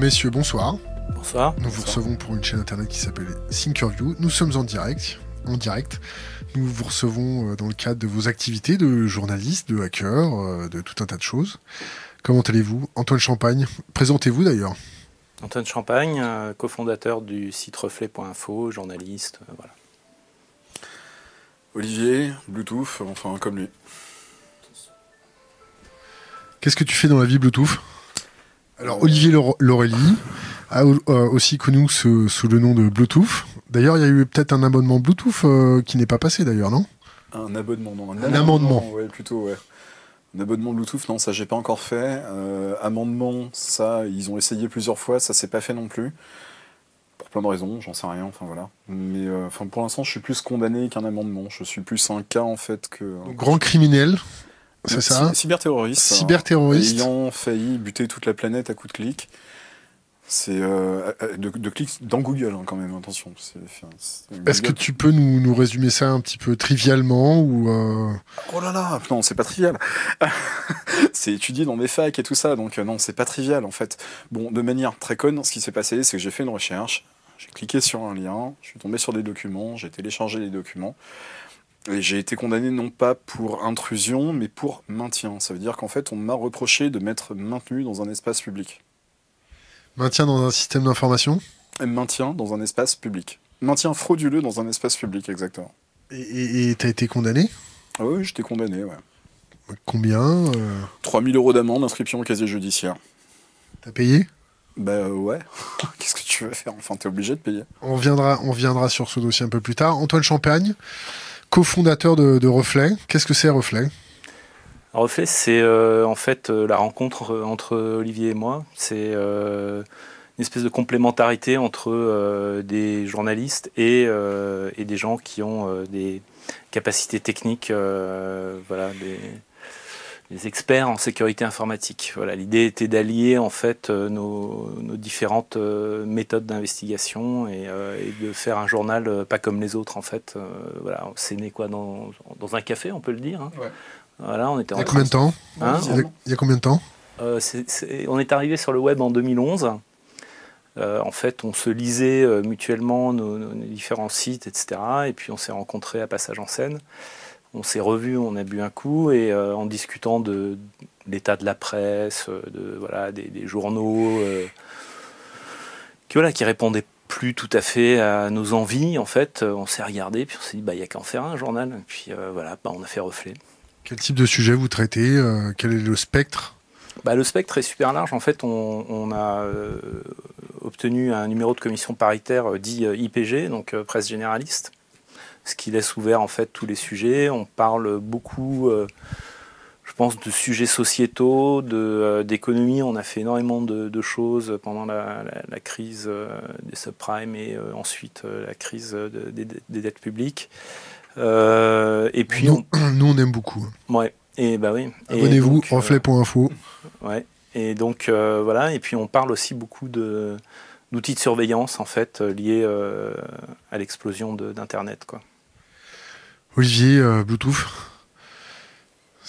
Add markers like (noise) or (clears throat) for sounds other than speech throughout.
Messieurs, bonsoir. Bonsoir. Nous vous recevons pour une chaîne internet qui s'appelle Thinkerview. Nous sommes en direct. En direct. Nous vous recevons euh, dans le cadre de vos activités de journaliste, de hacker, euh, de tout un tas de choses. Comment allez-vous? Antoine Champagne, présentez-vous d'ailleurs. Antoine Champagne, euh, cofondateur du site reflet.info, journaliste, voilà. Olivier, Bluetooth, enfin comme lui. Qu'est-ce que tu fais dans la vie Bluetooth? Alors Olivier Laurélie a aussi connu sous le nom de Bluetooth. D'ailleurs, il y a eu peut-être un abonnement Bluetooth euh, qui n'est pas passé d'ailleurs, non? Un abonnement, non. Un, amendement. Ouais, plutôt, ouais. Un abonnement Bluetooth, non, ça j'ai pas encore fait. Euh, amendement, ça, ils ont essayé plusieurs fois, ça s'est pas fait non plus. Pour plein de raisons, j'en sais rien, enfin voilà. Mais euh, pour l'instant, je suis plus condamné qu'un amendement. Je suis plus un cas en fait que. grand criminel, c'est ça Cyberterroriste. Cyberterroriste. ayant failli buter toute la planète à coup de clic. C'est euh, euh, de, clics dans Google hein, quand même, attention. Est-ce que tu peux nous, nous, résumer ça un petit peu trivialement ou euh, Oh là là, non, c'est pas trivial. (laughs) c'est étudié dans mes facs et tout ça, donc non, c'est pas trivial en fait. Bon, de manière très conne, ce qui s'est passé, c'est que j'ai fait une recherche, j'ai cliqué sur un lien, je suis tombé sur des documents, j'ai téléchargé les documents. J'ai été condamné non pas pour intrusion, mais pour maintien. Ça veut dire qu'en fait, on m'a reproché de m'être maintenu dans un espace public. Maintien dans un système d'information? Maintien dans un espace public. Maintien frauduleux dans un espace public, exactement. Et t'as été condamné? Ah Oui, j'étais condamné, ouais. Combien euh... 3000 euros d'amende, inscription au casier judiciaire. T'as payé? Bah euh, ouais. (laughs) Qu'est-ce que tu veux faire? Enfin, t'es obligé de payer. On viendra, on viendra sur ce dossier un peu plus tard. Antoine Champagne, cofondateur de, de Reflet. Qu'est-ce que c'est Reflet? Reflet, c'est euh, en fait euh, la rencontre euh, entre Olivier et moi. C'est une espèce de complémentarité entre des journalistes et, des gens qui ont des capacités techniques, voilà, experts en sécurité informatique. Voilà, l'idée était d'allier en fait nos, différentes méthodes d'investigation et, de faire un journal pas comme les autres en fait. voilà, c'est né quoi dans, dans, un café, on peut le dire. Hein. Voilà, on était il y a combien de temps? Hein? Il, y a, combien de temps? On est arrivé sur le web en 2011. Euh, en fait, on se lisait euh, mutuellement nos, différents sites, etc. Et puis on s'est rencontrés à Passage en scène. On s'est revus, on a bu un coup et euh, en discutant de l'état de la presse, de voilà des, journaux qui voilà qui répondaient plus tout à fait à nos envies. En fait, on s'est regardé puis on s'est dit bah il y a qu'à en faire un journal. Et puis voilà, bah, on a fait reflet. Quel type de sujet vous traitez euh, Quel est le spectre? Bah, Le spectre est super large. En fait, on, a euh, obtenu un numéro de commission paritaire euh, dit IPG, donc presse généraliste, ce qui laisse ouvert en fait tous les sujets. On parle beaucoup, je pense, de sujets sociétaux, d'économie. on a fait énormément de, choses pendant la, crise des subprimes et ensuite la crise des dettes publiques. Euh, et puis nous on... (clears throat) aime beaucoup. Ouais. Et bah oui. Abonnez-vous, euh, reflet.info. ouais. Et donc euh, voilà. Et puis on parle aussi beaucoup de d'outils de surveillance en fait liés à l'explosion d'internet quoi. Olivier, Bluetooth.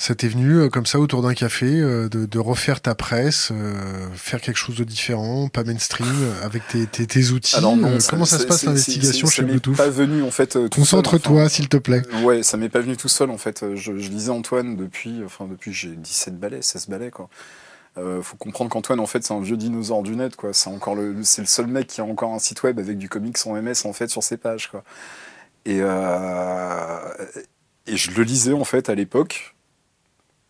Ça t'est venu euh, comme ça autour d'un café euh, de, refaire ta presse, euh, faire quelque chose de différent, pas mainstream, avec tes, outils. comment ça se passe l'investigation chez Bluetooth pas venu en fait. Concentre-toi, s'il te plaît. Ouais, ça m'est pas venu tout seul en fait. Je, lisais Antoine depuis, enfin depuis j'ai 17 balais, 16 balais quoi. faut comprendre qu'Antoine en fait c'est un vieux dinosaure du net quoi. C'est encore le, c'est le seul mec qui a encore un site web avec du comics en MS en fait sur ses pages quoi. Et et je le lisais en fait à l'époque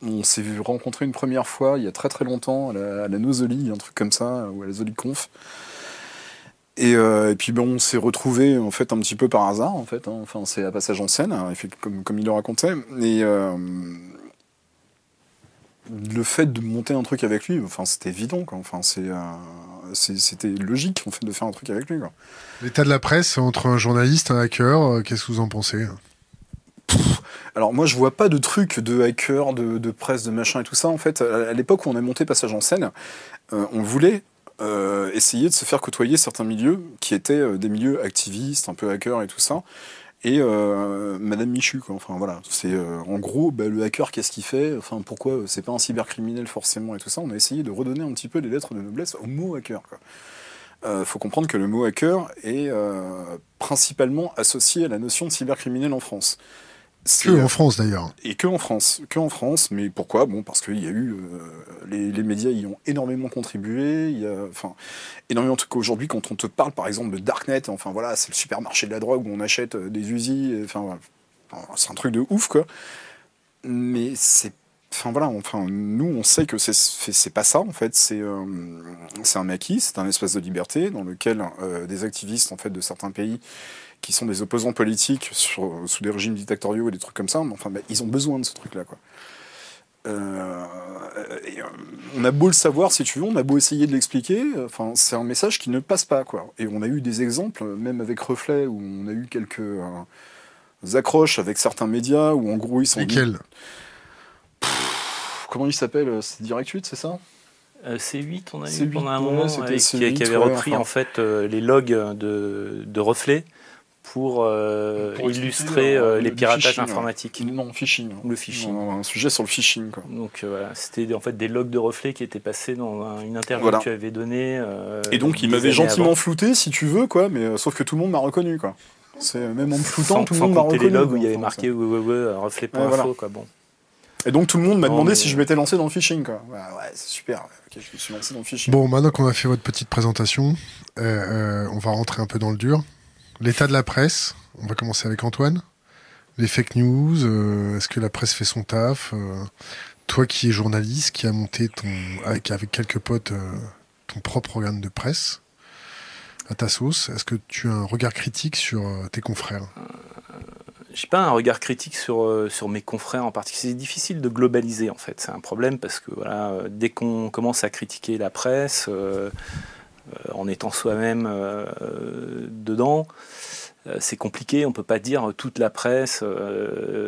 on s'est vu rencontrer une première fois il y a très très longtemps à la, à un truc comme ça, ou à la Zoliconf. Et, euh, et puis on s'est retrouvé en fait un petit peu par hasard en fait. Hein. Enfin, c'est à passage en scène, hein, comme, il le racontait. Et euh, le fait de monter un truc avec lui, enfin, c'était évident. Quoi. Enfin, c'est, euh, c'était logique en fait de faire un truc avec lui. L'état de la presse entre un journaliste, un hacker, qu'est-ce que vous en pensez? Alors moi je vois pas de trucs de hacker, de, presse, de machin et tout ça. En fait, à, l'époque où on a monté Passage en scène, euh, on voulait euh, essayer de se faire côtoyer certains milieux qui étaient euh, des milieux activistes, un peu hackers et tout ça. Et Madame Michu. Quoi. Enfin voilà, c'est en gros bah, le hacker, qu'est-ce qu'il fait? Enfin pourquoi c'est pas un cybercriminel forcément et tout ça. On a essayé de redonner un petit peu des lettres de noblesse au mot hacker. Il faut comprendre que le mot hacker est principalement associé à la notion de cybercriminel en France. Que en France d'ailleurs. Et que en France, que en France. Mais pourquoi? Bon, parce qu'il y a eu euh, les, médias y ont énormément contribué. Il y a, enfin, énormément. En tout cas, aujourd'hui, quand on te parle, par exemple, de darknet, enfin voilà, c'est le supermarché de la drogue où on achète euh, des usines. Enfin, c'est un truc de ouf, quoi. Mais c'est Enfin voilà, enfin nous on sait que c'est pas ça en fait, c'est euh, c'est un maquis, c'est un espace de liberté dans lequel des activistes en fait de certains pays qui sont des opposants politiques sous des régimes dictatoriaux et des trucs comme ça, mais enfin, bah, ils ont besoin de ce truc-là, quoi. Euh, euh, on a beau le savoir, si tu veux, on a beau essayer de l'expliquer, enfin, c'est un message qui ne passe pas, quoi. Et on a eu des exemples, même avec Reflet, où on a eu quelques euh, accroches avec certains médias, où en gros ils sont. Lesquels? Comment il s'appelle C'est Direct 8, c'est ça? C8, on a eu pendant un moment, qui, avait repris en fait les logs de, de Reflet pour, euh, illustrer euh, les piratages informatiques. Non, phishing. Le phishing. un sujet sur le phishing. Quoi. Donc euh, voilà, c'était en fait des logs de reflets qui étaient passés dans une interview que tu avais donnée. Et donc il m'avait gentiment flouté, si tu veux, quoi, mais sauf que tout le monde m'a reconnu, quoi. C'est même en me floutant, tout le monde m'a reconnu. les logs où il y avait marqué ouais, ouais, ouais, reflet pour info, quoi. Bon. Et donc tout le monde m'a demandé si je m'étais lancé dans le phishing. Quoi. Ouais, ouais c'est super. je me suis lancé dans le phishing. Bon, maintenant qu'on a fait votre petite présentation, on va rentrer un peu dans le dur. L'état de la presse, on va commencer avec Antoine. Les fake news, euh, est-ce que la presse fait son taf euh, Toi qui es journaliste, qui a monté ton, avec, quelques potes euh, ton propre organe de presse à ta sauce, est-ce que tu as un regard critique sur tes confrères? Je n'ai pas un regard critique sur, sur mes confrères en particulier. C'est difficile de globaliser en fait. C'est un problème parce que voilà, dès qu'on commence à critiquer la presse, en étant soi-même euh, dedans, euh, c'est compliqué, on ne peut pas dire toute la presse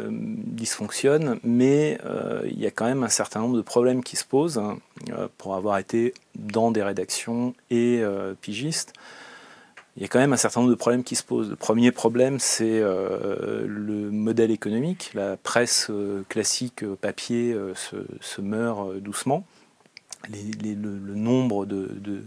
dysfonctionne, mais il y a quand même un certain nombre de problèmes qui se posent hein, pour avoir été dans des rédactions et pigiste. Il y a quand même un certain nombre de problèmes qui se posent. Le premier problème, c'est le modèle économique. La presse classique papier se, meurt doucement. le, nombre de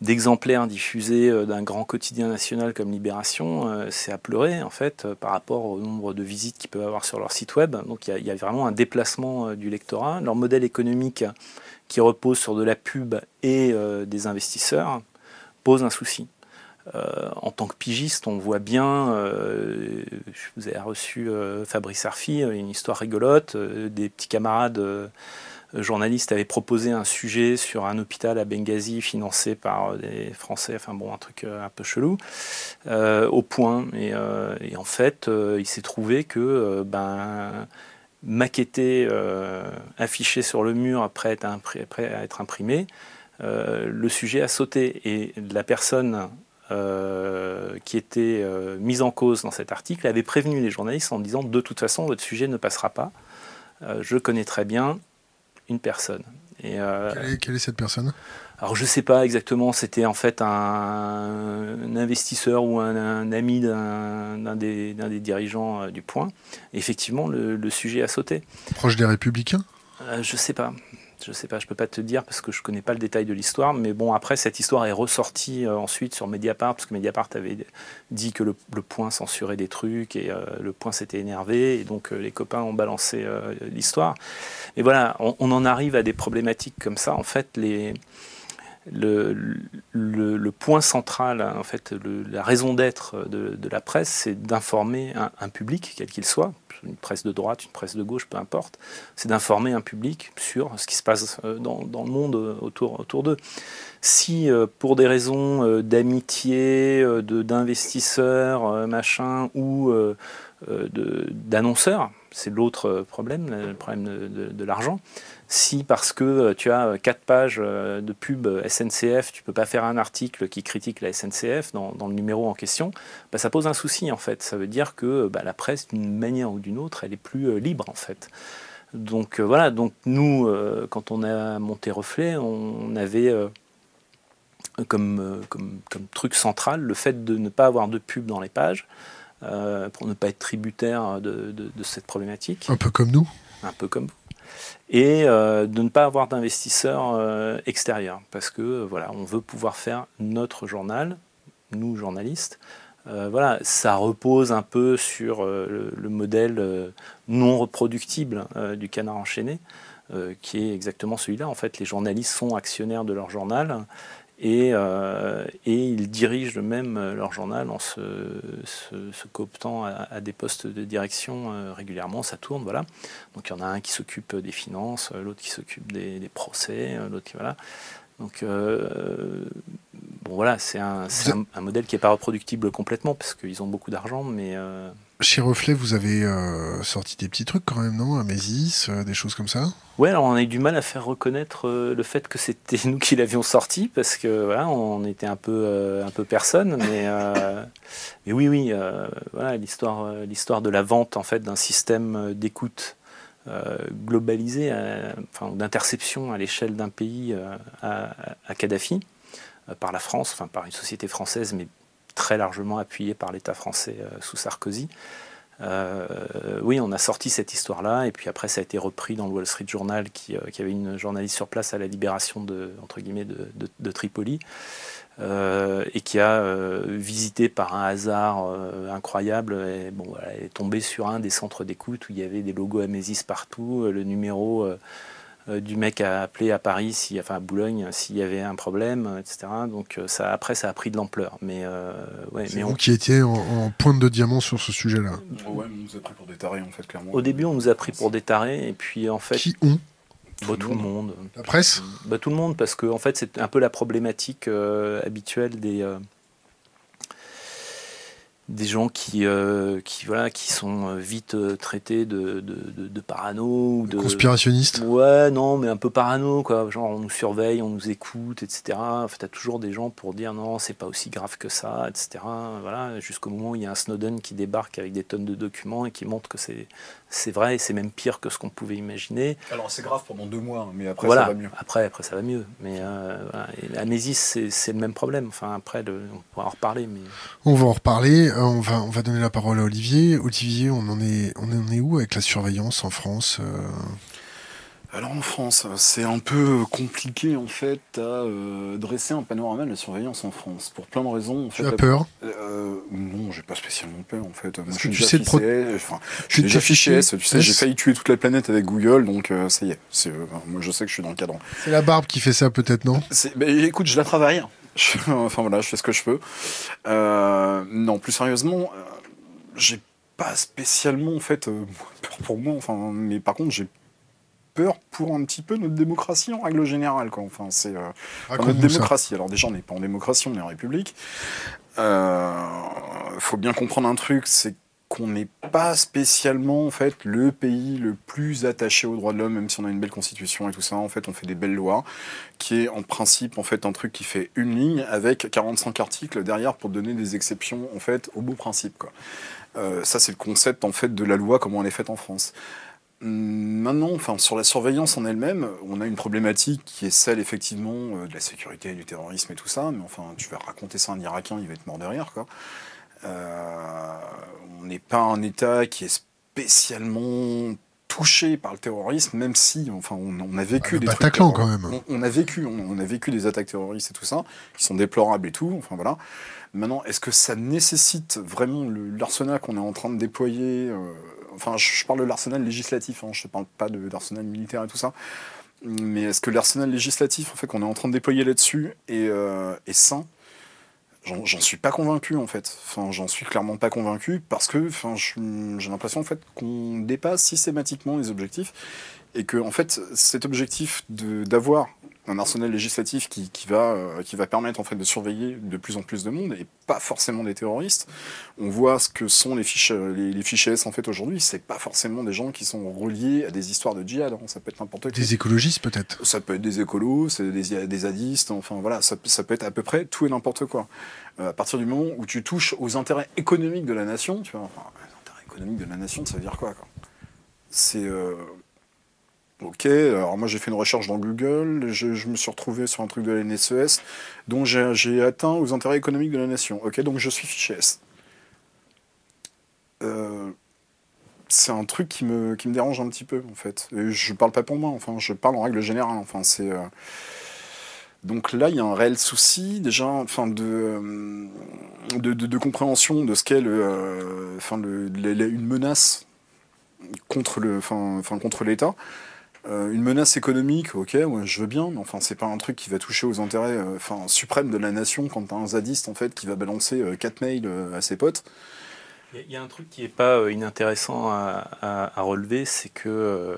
d'exemplaires diffusés euh, d'un grand quotidien national comme Libération, euh, c'est à pleurer en fait euh, par rapport au nombre de visites qu'ils peuvent avoir sur leur site web. Donc il y, a vraiment un déplacement du lectorat. Leur modèle économique qui repose sur de la pub et des investisseurs pose un souci. en tant que pigiste, on voit bien, je vous ai reçu Fabrice Arfi, une histoire rigolote, des petits camarades journaliste avait proposé un sujet sur un hôpital à Benghazi financé par des Français, enfin bon, un truc euh, un peu chelou, euh, au point. Et, euh, en fait, il s'est trouvé que ben, maquetté, affiché sur le mur après être, après être imprimé, le sujet a sauté. Et la personne qui était mise en cause dans cet article avait prévenu les journalistes en disant de toute façon votre sujet ne passera pas. je connais très bien une personne. Et, euh, quelle, est, cette personne? alors je sais pas exactement, c'était en fait un, investisseur ou un, ami d'un des, des, dirigeants euh, du Point. effectivement, le, sujet a sauté. Proche des Républicains? Euh, Je sais pas. Je sais pas, je peux pas te dire parce que je connais pas le détail de l'histoire, mais bon, après cette histoire est ressortie euh, ensuite sur Mediapart parce que Mediapart avait dit que le, Point censurait des trucs et euh, le Point s'était énervé et donc euh, les copains ont balancé l'histoire. Mais voilà, on, en arrive à des problématiques comme ça. En fait, les, le, point central, en fait, la raison d'être de, la presse, c'est d'informer un, public, quel qu'il soit, une presse de droite, une presse de gauche, peu importe, c'est d'informer un public sur ce qui se passe euh, dans, le monde euh, autour, autour d'eux. Si euh, pour des raisons d'amitié, d'investisseurs, machin, ou d'annonceurs, c'est l'autre problème, le problème de l'argent, si parce que euh, tu as euh, quatre pages euh, de pub SNCF, tu peux pas faire un article qui critique la SNCF dans, le numéro en question, bah, ça pose un souci en fait. Ça veut dire que bah, la presse, d'une manière ou d'une autre, elle est plus libre en fait. Donc voilà, donc nous, quand on a monté Reflet, on avait comme, comme, truc central le fait de ne pas avoir de pub dans les pages. Pour ne pas être tributaire de, de, cette problématique. Un peu comme nous Un peu comme vous. Et de ne pas avoir d'investisseurs extérieurs, parce que voilà, on veut pouvoir faire notre journal, nous journalistes, euh, voilà, ça repose un peu sur euh, le, modèle euh, non reproductible du canard enchaîné, qui est exactement celui-là. En fait, les journalistes sont actionnaires de leur journal et, ils dirigent eux-mêmes leur journal en se, cooptant à, des postes de direction régulièrement. Ça tourne, voilà. Donc il y en a un qui s'occupe des finances, l'autre qui s'occupe des, des, procès, l'autre qui voilà. Donc, euh, bon, voilà, c'est un, modèle qui n'est pas reproductible complètement parce qu'ils ont beaucoup d'argent, mais. Euh, Chez Reflet, vous avez euh, sorti des petits trucs quand même, non? Amésis, des choses comme ça? Ouais, alors on a eu du mal à faire reconnaître le fait que c'était (laughs) nous qui l'avions sorti parce que voilà, on était un peu, un peu personne, mais, (laughs) mais oui, oui, voilà, l'histoire, l'histoire de la vente en fait d'un système d'écoute euh, globalisé, enfin, d'interception à l'échelle d'un pays euh, à, Kadhafi, euh, par la France, enfin par une société française, mais très largement appuyée par l'État français sous Sarkozy. oui, on a sorti cette histoire-là, et puis après, ça a été repris dans le Wall Street Journal, qui, avait une journaliste sur place à la libération de, entre guillemets, de Tripoli. Euh, et qui a euh, visité par un hasard euh, incroyable, et, bon, est tombée sur un des centres d'écoute où il y avait des logos Amésis partout, le numéro du mec à appeler à Paris, si, enfin à Boulogne, s'il y avait un problème, etc. Donc ça, après, ça a pris de l'ampleur. Mais, ouais, mais vous qui étiez en, pointe de diamant sur ce sujet-là. Ouais, on nous a pris pour des tarés, en fait, clairement. Au début, on nous a pris pour des tarés, et puis en fait... Qui ont bah, tout, le monde. La presse bah, Tout le monde, parce que en fait, c'est un peu la problématique euh, habituelle des, euh, des gens qui, euh, qui, voilà, qui sont euh, vite euh, traités de, de, de, parano. Ou de, conspirationnistes Ouais, non, mais un peu parano, quoi. Genre, on nous surveille, on nous écoute, etc. Enfin, t'as toujours des gens pour dire non, c'est pas aussi grave que ça, etc. Voilà, jusqu'au moment où il y a un Snowden qui débarque avec des tonnes de documents et qui montre que c'est, c'est vrai et c'est même pire que ce qu'on pouvait imaginer. Alors, c'est grave pendant deux mois, mais après, ça va mieux. Après, après, ça va mieux. Mais l'amnésie, c'est, c'est le même problème. Enfin, après, on pourra en reparler. Mais... On va en reparler. Euh, on va, on va donner la parole à Olivier. Olivier, on en est, on en est où avec la surveillance en France euh? Alors en France, c'est un peu compliqué en fait à euh, dresser un panorama de la surveillance en France pour plein de raisons. En tu as peur? Euh, Non, j'ai pas spécialement peur en fait. Moi, je suis déjà sais enfin, je suis déjà fiché S. Tu sais, j'ai failli tuer toute la planète avec Google, donc ça y est. moi, je sais que je suis dans le cadre. C'est la barbe qui fait ça peut-être, non? Bah, Écoute, je la travaille. (laughs) enfin voilà, je fais ce que je peux. Euh, non, plus sérieusement, euh, j'ai pas spécialement en fait euh, (laughs) peur pour moi. Enfin, mais par contre, j'ai peur pour un petit peu notre démocratie en règle générale. Quoi. Enfin, c'est ah, notre démocratie. Alors déjà, on n'est pas en démocratie, on est en république. Il faut bien comprendre un truc, c'est qu'on n'est pas spécialement en fait le pays le plus attaché aux droits de l'homme, même si on a une belle constitution et tout ça. En fait, on fait des belles lois, qui est en principe en fait un truc qui fait une ligne avec 45 articles derrière pour donner des exceptions en fait au beau principe. Quoi. Euh, ça, c'est le concept en fait de la loi comment elle est faite en France. Maintenant, enfin, sur la surveillance en elle-même, on a une problématique qui est celle effectivement euh, de la sécurité, du terrorisme et tout ça. Mais enfin, tu vas raconter ça à un Irakien, il va être mort derrière, quoi. Euh, on n'est pas un État qui est spécialement touché par le terrorisme, même si, enfin, on, a vécu ah, des trucs, quand même. On, a vécu, on, a vécu des attaques terroristes et tout ça, qui sont déplorables et tout. Enfin voilà. Maintenant, est-ce que ça nécessite vraiment l'arsenal qu'on est en train de déployer euh, Enfin, je, parle de l'arsenal législatif, hein, je ne parle pas de l'arsenal militaire et tout ça. Mais est-ce que l'arsenal législatif, en fait, qu'on est en train de déployer là-dessus est, euh, sain? J'en suis pas convaincu en fait. J'en suis clairement pas convaincu parce que j'ai l'impression qu'on dépasse systématiquement les objectifs et que en fait cet objectif d'avoir un arsenal législatif qui, va, euh, qui va permettre en fait de surveiller de plus en plus de monde et pas forcément des terroristes. On voit ce que sont les fiches, les, les fichiers S en fait aujourd'hui. C'est pas forcément des gens qui sont reliés à des histoires de djihad. Hein. Ça peut être n'importe qui. Des écologistes peut-être. Ça peut être des écolos, c'est des, des zadistes. Enfin voilà, ça, ça, peut être à peu près tout et n'importe quoi. Euh, à partir du moment où tu touches aux intérêts économiques de la nation, tu vois, enfin, les intérêts économiques de la nation, ça veut dire quoi, quoi? C'est euh, Ok, alors moi j'ai fait une recherche dans Google, je, me suis retrouvé sur un truc de la NSES, dont j'ai atteint aux intérêts économiques de la nation. Ok, donc je suis fiché S. c'est un truc qui me, qui me dérange un petit peu, en fait. Et je parle pas pour moi, enfin, je parle en règle générale. Enfin, c'est. Donc là, il y a un réel souci déjà, enfin de, de, de, compréhension de ce qu'est le, une menace contre enfin, contre l'État. Euh, une menace économique, ok, ouais, je veux bien, mais enfin, c'est pas un truc qui va toucher aux intérêts euh, suprêmes de la nation quand t'as un zadiste en fait qui va balancer euh, quatre mails à ses potes. Il y, a un truc qui n'est pas inintéressant à relever, c'est que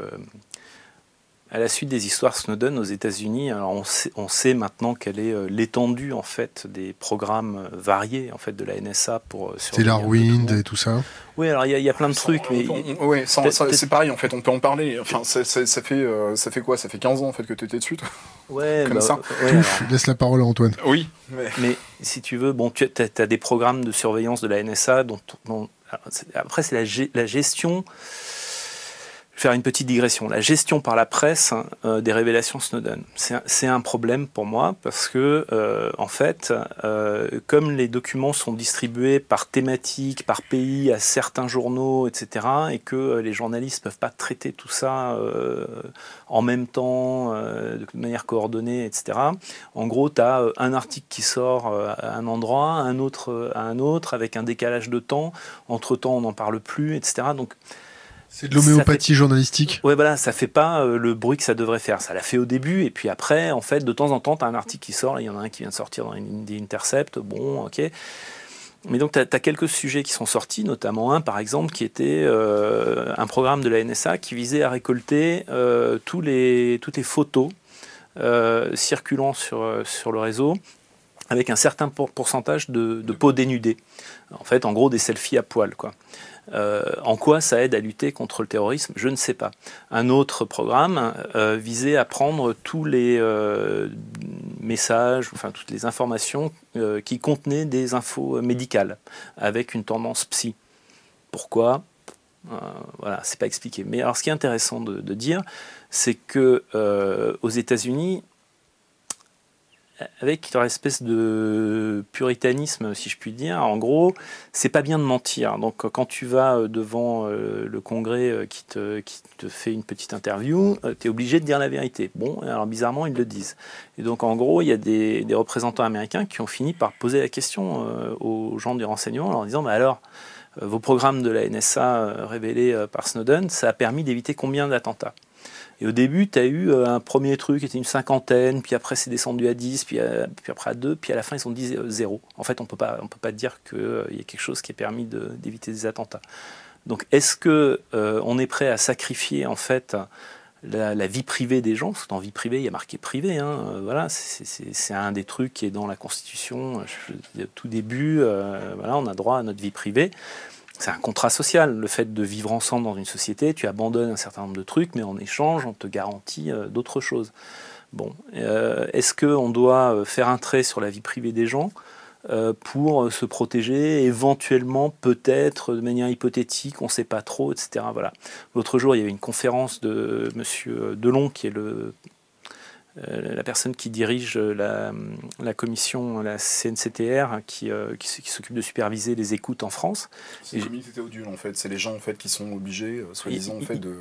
à la suite des histoires Snowden aux États-Unis, alors on sait, on sait, maintenant quelle est euh, l'étendue en fait des programmes euh, variés en fait de la NSA pour euh, Stellarwind et tout ça. Oui, alors il y, a plein de trucs, mais oui, c'est pareil en fait. On peut en parler. Enfin, ça, fait ça fait quoi? Ça fait 15 ans en fait que tu étais dessus. Toi? Ouais, comme bah, ça. Laisse la parole à Antoine. Oui, mais, si tu veux, bon, tu as, des programmes de surveillance de la NSA dont, après c'est la, la gestion faire une petite digression. La gestion par la presse hein, euh, des révélations Snowden, c'est un, problème pour moi parce que, euh, en fait, euh, comme les documents sont distribués par thématique, par pays, à certains journaux, etc., et que les journalistes ne peuvent pas traiter tout ça en même temps, de manière coordonnée, etc., en gros, tu as un article qui sort à un endroit, un autre à un autre, avec un décalage de temps. Entre-temps, on n'en parle plus, etc. Donc, c'est de l'homéopathie journalistique Ouais, voilà, ça fait pas euh, le bruit que ça devrait faire. Ça l'a fait au début, et puis après, en fait, de temps en temps, tu as un article qui sort, il y en a un qui vient de sortir dans des Intercept, bon, ok. Mais donc, tu as, quelques sujets qui sont sortis, notamment un, par exemple, qui était euh, un programme de la NSA qui visait à récolter euh, tous les, toutes les photos circulant sur, sur le réseau avec un certain pourcentage de, de peau dénudée. En fait, en gros, des selfies à poil, quoi. Euh, en quoi ça aide à lutter contre le terrorisme Je ne sais pas. Un autre programme euh, visait à prendre tous les euh, messages, enfin toutes les informations qui contenaient des infos médicales, avec une tendance psy. Pourquoi? Voilà, c'est pas expliqué. Mais alors, ce qui est intéressant de, de dire, c'est que aux États-Unis, avec leur espèce de puritanisme, si je puis dire. En gros, c'est pas bien de mentir. Donc, quand tu vas euh, devant euh, le congrès euh, qui te, fait une petite interview, tu es obligé de dire la vérité. Bon, alors bizarrement, ils le disent. Et donc, en gros, il y a des, des représentants américains qui ont fini par poser la question aux gens du renseignement en leur disant bah alors, vos programmes de la NSA révélés par Snowden, ça a permis d'éviter combien d'attentats? Et au début, tu as eu euh, un premier truc qui était une cinquantaine, puis après c'est descendu à 10, puis, euh, puis, après à 2, puis à la fin ils ont dit euh, zéro. En fait, on on peut pas dire qu'il y a quelque chose qui a permis d'éviter des attentats. Donc est-ce que on est prêt à sacrifier en fait la, vie privée des gens, parce que dans vie privée, il y a marqué privé. Hein, voilà, c'est un des trucs qui est dans la Constitution. au tout début, voilà, on a droit à notre vie privée c'est un contrat social. Le fait de vivre ensemble dans une société, tu abandonnes un certain nombre de trucs, mais en échange, on te garantit euh, d'autres choses. Bon, euh, est-ce qu'on doit euh, faire un trait sur la vie privée des gens pour se protéger, éventuellement, peut-être, de manière hypothétique, on ne sait pas trop, etc. Voilà. L'autre jour, il y avait une conférence de M. Delon, qui est le la personne qui dirige la, commission, la CNCTR, qui, euh, qui, s'occupe de superviser les écoutes en France. C'est le comité en fait, c'est les gens en fait qui sont obligés, euh, soi-disant, en fait, de.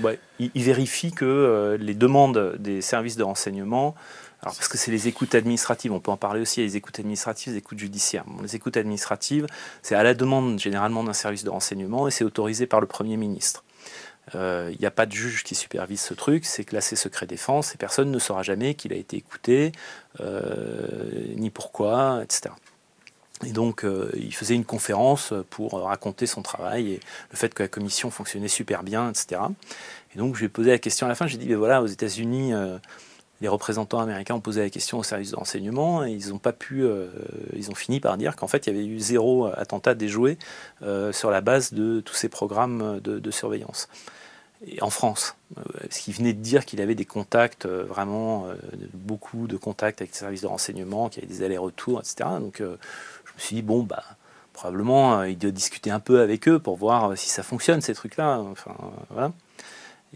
Ouais, il, vérifie que les demandes des services de renseignement, alors parce que c'est les écoutes administratives, on peut en parler aussi, les écoutes administratives, les écoutes judiciaires. les écoutes administratives, c'est à la demande généralement d'un service de renseignement et c'est autorisé par le Premier ministre. Il euh, n'y a pas de juge qui supervise ce truc, c'est classé secret défense et personne ne saura jamais qu'il a été écouté, euh, ni pourquoi, etc. Et donc, euh, il faisait une conférence pour raconter son travail et le fait que la commission fonctionnait super bien, etc. Et donc, je lui ai posé la question à la fin. J'ai dit, ben voilà, aux États-Unis, les représentants américains ont posé la question au service de renseignement et ils ont pas pu, ils ont fini par dire qu'en fait, il y avait eu zéro attentat déjoué sur la base de tous ces programmes de surveillance en France. Euh, parce qu'il venait de dire qu'il avait des contacts, euh, vraiment euh, beaucoup de contacts avec les services de renseignement, qu'il y avait des allers-retours, etc. Donc je me suis dit, bon, bah, probablement il doit discuter un peu avec eux pour voir si ça fonctionne, ces trucs-là. Enfin, voilà.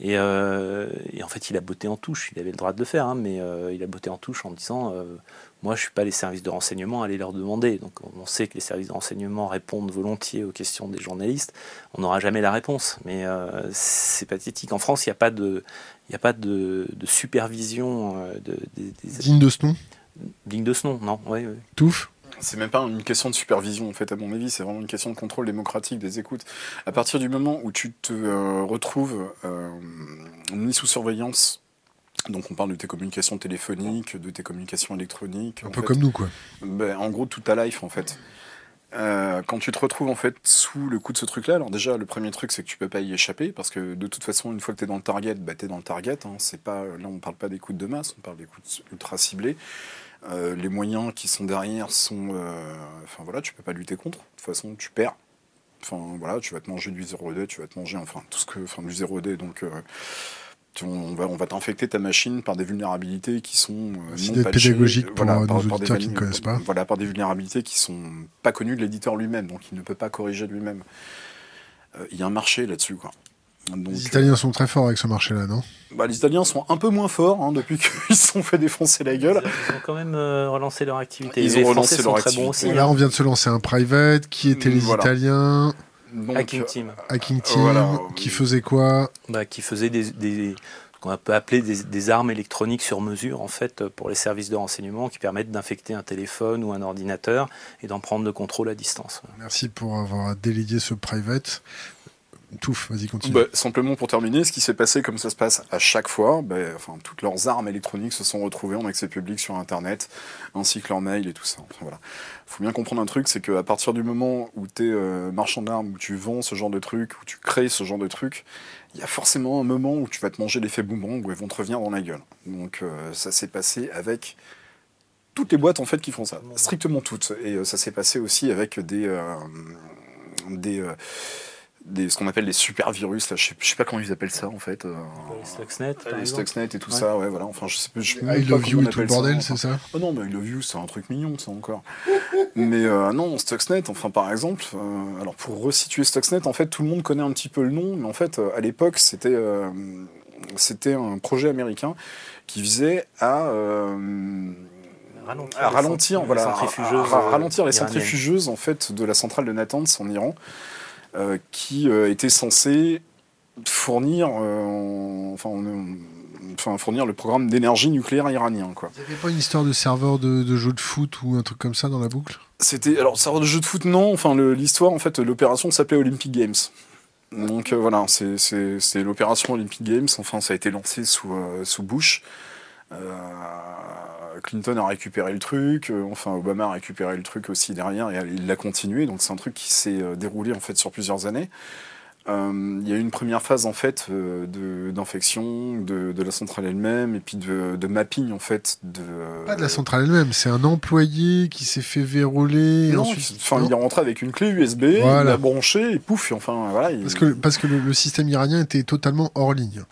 Et, euh, en fait, il a botté en touche. Il avait le droit de le faire, hein, mais euh, il a botté en touche en disant euh, Moi, je ne suis pas les services de renseignement, allez leur demander. Donc, on sait que les services de renseignement répondent volontiers aux questions des journalistes. On n'aura jamais la réponse. Mais c'est pathétique. En France, il n'y a pas de, il a pas de, de supervision de, des, des... digne de ce nom? Digne de ce nom, non ouais, ouais. Touffe c'est même pas une question de supervision, en fait, à mon avis, c'est vraiment une question de contrôle démocratique des écoutes. À partir du moment où tu te euh, retrouves euh, mis sous surveillance, donc on parle de tes communications téléphoniques, de tes communications électroniques. Un peu comme nous, quoi. Ben, en gros, toute ta life, en fait. Euh, quand tu te retrouves en fait sous le coup de ce truc-là, alors déjà le premier truc c'est que tu peux pas y échapper parce que de toute façon une fois que tu es dans le target, bah, tu es dans le target. Hein, c'est pas là on parle pas d'écoute de masse, on parle d'écoute ultra ciblée. Euh, les moyens qui sont derrière sont. Euh, enfin voilà, tu peux pas lutter contre. De toute façon, tu perds. Enfin voilà, tu vas te manger du 0D, tu vas te manger enfin tout ce que. Enfin du 0D, donc. Euh, on va, on va t'infecter ta machine par des vulnérabilités qui sont non des pédagogiques pour nos auditeurs qui ne connaissent pas. Voilà, par des vulnérabilités qui sont pas connues de l'éditeur lui-même, donc il ne peut pas corriger lui-même. Il y a un marché là-dessus, quoi les Italiens sont très forts avec ce marché-là, non? bah, Les Italiens sont un peu moins forts hein, depuis (laughs) qu'ils se sont fait défoncer la gueule. Ils ont quand même euh, relancé leur activité. Ils ont relancé leur activité. aussi, Là, on vient de se lancer un private. Qui étaient les Italiens? Hacking Team. Hacking Team, qui faisait quoi bah, Qui faisait des, des qu'on peut appeler des, des, armes électroniques sur mesure en fait pour les services de renseignement qui permettent d'infecter un téléphone ou un ordinateur et d'en prendre le contrôle à distance. Merci pour avoir délégué ce private. Touffe, vas-y, continue. Bah, simplement pour terminer, ce qui s'est passé comme ça se passe à chaque fois, bah, enfin, toutes leurs armes électroniques se sont retrouvées en accès public sur Internet, ainsi que leurs mails et tout ça. Enfin, faut bien comprendre un truc, c'est qu'à partir du moment où tu es euh, marchand d'armes, où tu vends ce genre de truc, où tu crées ce genre de truc, il y a forcément un moment où tu vas te manger l'effet boomerang, où elles vont te revenir dans la gueule. Donc euh, ça s'est passé avec toutes les boîtes en fait qui font ça, strictement toutes. Et euh, ça s'est passé aussi avec des... des ce qu'on appelle des super virus là je sais, sais pas comment ils appellent ça en fait euh, les Stuxnet les Stuxnet et tout ça ouais voilà enfin je sais pas je I love you et tout le bordel c'est ça oh non mais I love you c'est un truc mignon ça encore. (laughs) Mais euh, non Stuxnet enfin par exemple euh, alors pour resituer Stuxnet en fait tout le monde connaît un petit peu le nom mais en fait à l'époque c'était c'était un projet américain qui visait à ralentir, à ralentir, voilà, ralentir les centrifugeuses en fait de la centrale de Natanz en Iran. euh, qui euh, était censé fournir, euh, enfin, enfin, fournir le programme d'énergie nucléaire iranien. Quoi. Il n'y avait pas une histoire de serveur de, de jeu de foot ou un truc comme ça dans la boucle? C'était alors serveur de jeu de foot non. Enfin l'histoire en fait l'opération s'appelait Olympic Games. Donc voilà c'est l'opération Olympic Games. Enfin ça a été lancé sous sous Bush. Clinton a récupéré le truc, euh, enfin Obama a récupéré le truc aussi derrière et il l'a continué. Donc c'est un truc qui s'est euh, déroulé en fait sur plusieurs années. Euh, il y a eu une première phase en fait d'infection de, de, la centrale elle-même et puis de, de, mapping en fait de. Pas de la centrale elle-même, c'est un employé qui s'est fait verrouiller. Non, enfin il est rentré avec une clé USB, il l'a branché et pouf, enfin voilà. Parce que parce que le système iranien était totalement hors ligne.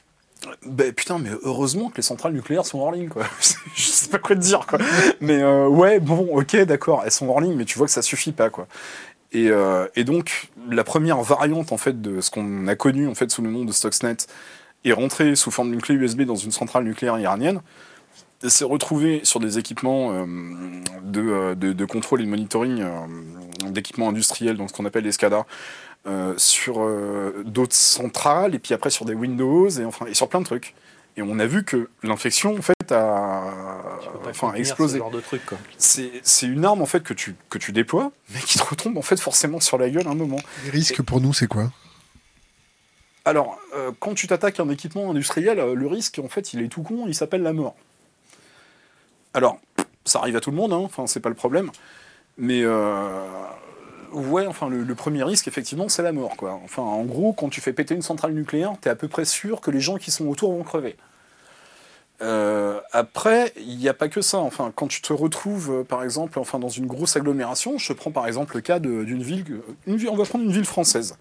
Ben putain, mais heureusement que les centrales nucléaires sont hors ligne, quoi. (laughs) je sais pas quoi te dire, quoi. Mais euh, ouais, bon, ok, d'accord, elles sont hors ligne, mais tu vois que ça suffit pas, quoi. Et, euh, et donc, la première variante, en fait, de ce qu'on a connu, en fait, sous le nom de Stuxnet, est rentrée sous forme d'une clé USB dans une centrale nucléaire iranienne, s'est retrouvée sur des équipements euh, de, de, contrôle et de monitoring d'équipements industriels, donc ce qu'on appelle les SCADA, sur euh, d'autres centrales, et puis après sur des Windows, et, enfin, et sur plein de trucs. Et on a vu que l'infection, en fait, a enfin, explosé. C'est une arme, en fait, que tu, que tu déploies, mais qui te retombe, en fait, forcément sur la gueule à un moment. Les risques pour nous, c'est quoi? Alors, euh, quand tu t'attaques à un équipement industriel, le risque, en fait, il est tout con, il s'appelle la mort. Alors, ça arrive à tout le monde, hein, enfin, c'est pas le problème. Mais ouais, enfin, le, premier risque, effectivement, c'est la mort. Quoi. Enfin, en gros, quand tu fais péter une centrale nucléaire, tu es à peu près sûr que les gens qui sont autour vont crever. Euh, après, il n'y a pas que ça. Enfin, quand tu te retrouves, euh, par exemple, enfin, dans une grosse agglomération, je prends par exemple le cas d'une ville, on va prendre une ville française.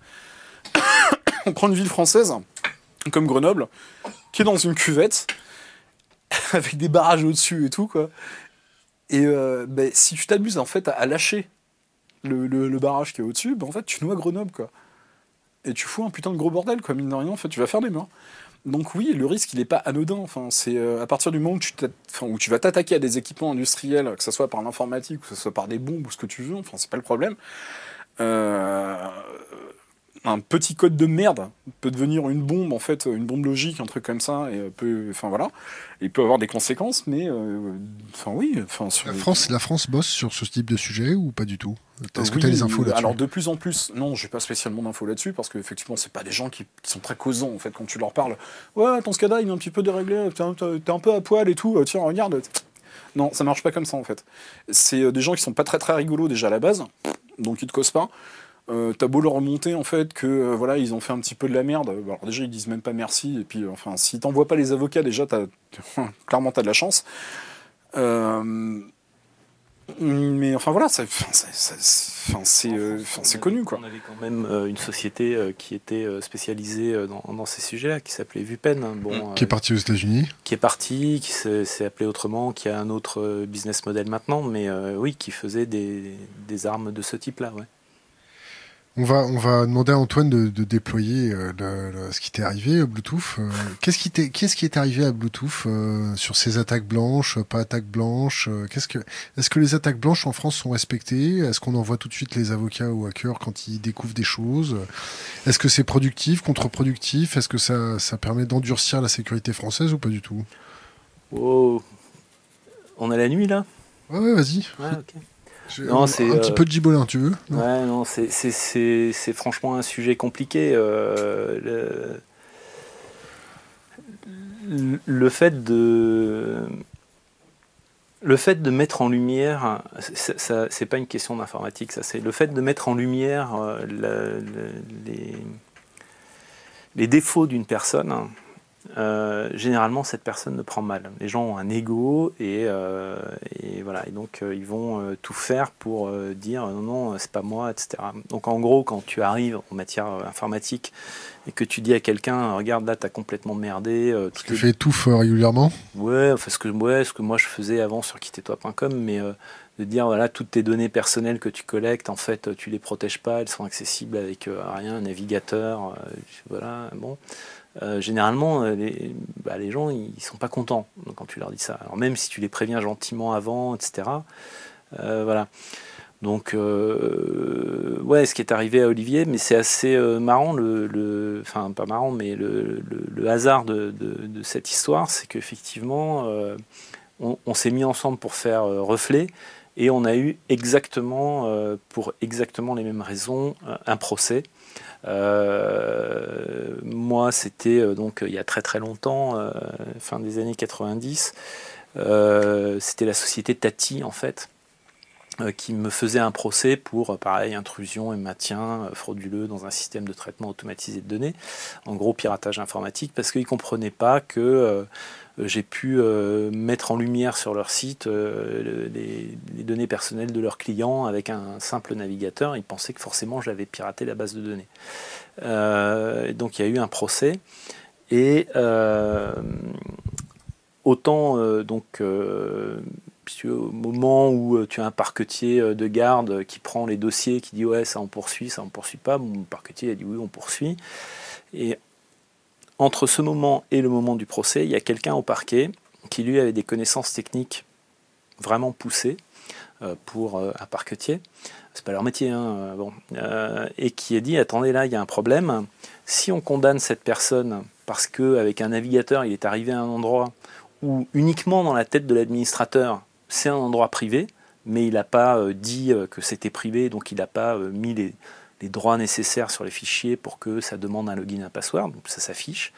(coughs) on prend une ville française, comme Grenoble, qui est dans une cuvette, (laughs) avec des barrages au-dessus et tout, quoi. Et euh, ben, si tu t'amuses en fait à lâcher le, barrage qui est au-dessus, ben en fait, tu noies Grenoble, quoi. et tu fous un putain de gros bordel, quoi, mine de rien, en fait, tu vas faire des morts. Donc oui, le risque, il n'est pas anodin. Enfin, c'est euh, à partir du moment où tu, où tu vas t'attaquer à des équipements industriels, que ce soit par l'informatique, que ce soit par des bombes ou ce que tu veux, enfin, c'est pas le problème. Euh, un petit code de merde peut devenir une bombe, en fait, une bombe logique, un truc comme ça, et peut, enfin voilà, il peut avoir des conséquences, mais, euh, enfin oui, enfin la France, la France bosse sur ce type de sujet ou pas du tout? Est-ce que tu as des infos là-dessus? Alors de plus en plus, non, j'ai pas spécialement d'infos là-dessus parce qu'effectivement, c'est pas des gens qui, sont très causants en fait quand tu leur parles. Ouais, ton SCADA il est un petit peu déréglé, t'es un peu à poil et tout. Tiens, regarde. Non, ça marche pas comme ça en fait. C'est euh, des gens qui sont pas très très rigolos déjà à la base, donc ils te causent pas. Euh, t'as beau leur remonter en fait que euh, voilà ils ont fait un petit peu de la merde. Alors déjà ils disent même pas merci et puis euh, enfin si t'envoies pas les avocats déjà t'as (laughs) clairement t'as de la chance. mais enfin voilà, c'est connu quoi. On avait quand même une société qui était spécialisée dans, ces sujets-là, qui s'appelait Vupen. Hein, bon, qui est parti aux États-Unis. Qui est parti, qui s'est appelé autrement, qui a un autre business model maintenant, mais oui, qui faisait des, des armes de ce type-là. Ouais. On va, on va demander à Antoine de, déployer euh, ce qui t'est arrivé, euh, Bluetooth. Euh, qu'est-ce qui t'est, qu'est-ce qui est arrivé à Bluetooth sur ces attaques blanches, pas attaques blanches Qu'est-ce que, est-ce que les attaques blanches en France sont respectées? Est-ce qu'on envoie tout de suite les avocats ou hackers quand ils découvrent des choses? Est-ce que c'est productif, contre-productif? Est-ce que ça, ça permet d'endurcir la sécurité française ou pas du tout? Oh, on a la nuit là? Ouais, ouais vas-y. Ouais, ok. Non, c'est un petit euh, peu de gibolin, tu veux? Ouais, non, c'est franchement un sujet compliqué. Euh, le, le, fait de le fait de mettre en lumière, c'est pas une question d'informatique, ça c'est le fait de mettre en lumière euh, les, les, défauts d'une personne euh, généralement cette personne ne prend mal. Les gens ont un ego et, euh, voilà, et donc euh, ils vont tout faire pour dire non, non, c'est pas moi, etc. Donc en gros, quand tu arrives en matière informatique et que tu dis à quelqu'un, regarde là, t'as complètement merdé. tu fais tout régulièrement Ouais, enfin, ce que, ouais, ce que moi je faisais avant sur quitter-toi.com, mais de dire voilà toutes tes données personnelles que tu collectes en fait tu les protèges pas elles sont accessibles avec rien un navigateur voilà bon euh, généralement, euh, les, bah, les, gens, ils sont pas contents quand tu leur dis ça. Alors même si tu les préviens gentiment avant, etc. Euh, voilà. Donc, ouais, ce qui est arrivé à Olivier, mais c'est assez marrant, le, enfin pas marrant, mais le, hasard de, cette histoire, c'est qu'effectivement, on, on s'est mis ensemble pour faire reflet, et on a eu exactement, pour exactement les mêmes raisons, un procès. Euh, moi, c'était euh, donc il y a très très longtemps, euh, fin des années 90. c'était la société Tati en fait qui me faisait un procès pour, pareil, intrusion et maintien frauduleux dans un système de traitement automatisé de données, en gros piratage informatique, parce qu'ils ne comprenaient pas que j'ai pu euh, mettre en lumière sur leur site euh, les, données personnelles de leurs clients avec un simple navigateur. Ils pensaient que forcément j'avais piraté la base de données. donc il y a eu un procès. Et autant donc au moment où tu as un parquetier de garde qui prend les dossiers, qui dit ouais ça on poursuit, ça on poursuit pas, mon parquetier a dit oui on poursuit. Entre ce moment et le moment du procès, il y a quelqu'un au parquet qui lui avait des connaissances techniques vraiment poussées euh, pour euh, un parquetier. C'est pas leur métier, hein, euh, bon. et qui a dit attendez là, il y a un problème. Si on condamne cette personne parce qu'avec un navigateur, il est arrivé à un endroit où uniquement dans la tête de l'administrateur, c'est un endroit privé, mais il n'a pas dit que c'était privé, donc il n'a pas mis les, les droits nécessaires sur les fichiers pour que ça demande un login un password, donc ça s'affiche.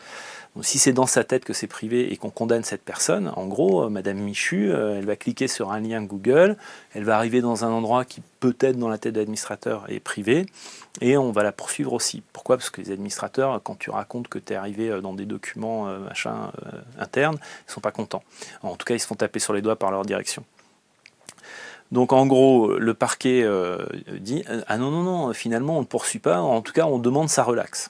Si c'est dans sa tête que c'est privé et qu'on condamne cette personne, en gros, euh, Madame Michu, euh, elle va cliquer sur un lien Google, elle va arriver dans un endroit qui peut-être dans la tête de l'administrateur est privé, et on va la poursuivre aussi. Pourquoi? Parce que les administrateurs, quand tu racontes que tu es arrivé euh, dans des documents internes, ils ne sont pas contents. En tout cas, ils se font taper sur les doigts par leur direction. Donc en gros, le parquet euh, dit Ah non, non, non, finalement on ne poursuit pas, en tout cas on demande sa relaxe.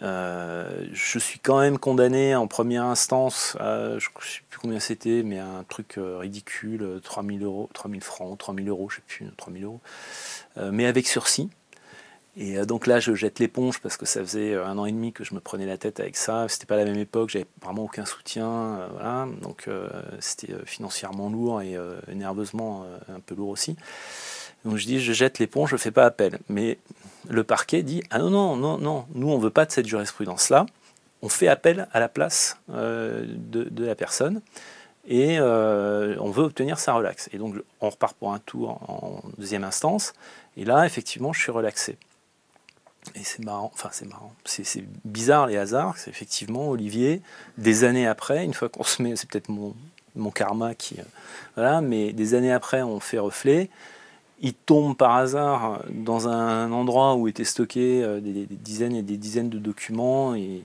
Euh, je suis quand même condamné en première instance à, je ne sais plus combien c'était, mais un truc euh, ridicule, 3000 euros, 3000 francs, 3000 euros, je ne sais plus, 3000 euros, mais avec sursis. Et euh, donc là, je jette l'éponge parce que ça faisait euh, un an et demi que je me prenais la tête avec ça. C'était pas la même époque, j'avais vraiment aucun soutien. Euh, voilà. Donc c'était financièrement lourd et nerveusement un peu lourd aussi. Donc je dis, je jette l'éponge, je fais pas appel. Mais le parquet dit, ah non, non, non, non, nous on veut pas de cette jurisprudence-là. On fait appel à la place de, de, la personne et on veut obtenir sa relaxe. Et donc on repart pour un tour en deuxième instance. Et là, effectivement, je suis relaxé. Et c'est marrant, enfin c'est marrant, c'est bizarre les hasards, c'est effectivement Olivier, des années après, une fois qu'on se met, c'est peut-être mon, karma qui... Euh, voilà, mais des années après, on fait reflet, il tombe par hasard dans un endroit où étaient stockés euh, des, des dizaines et des dizaines de documents, et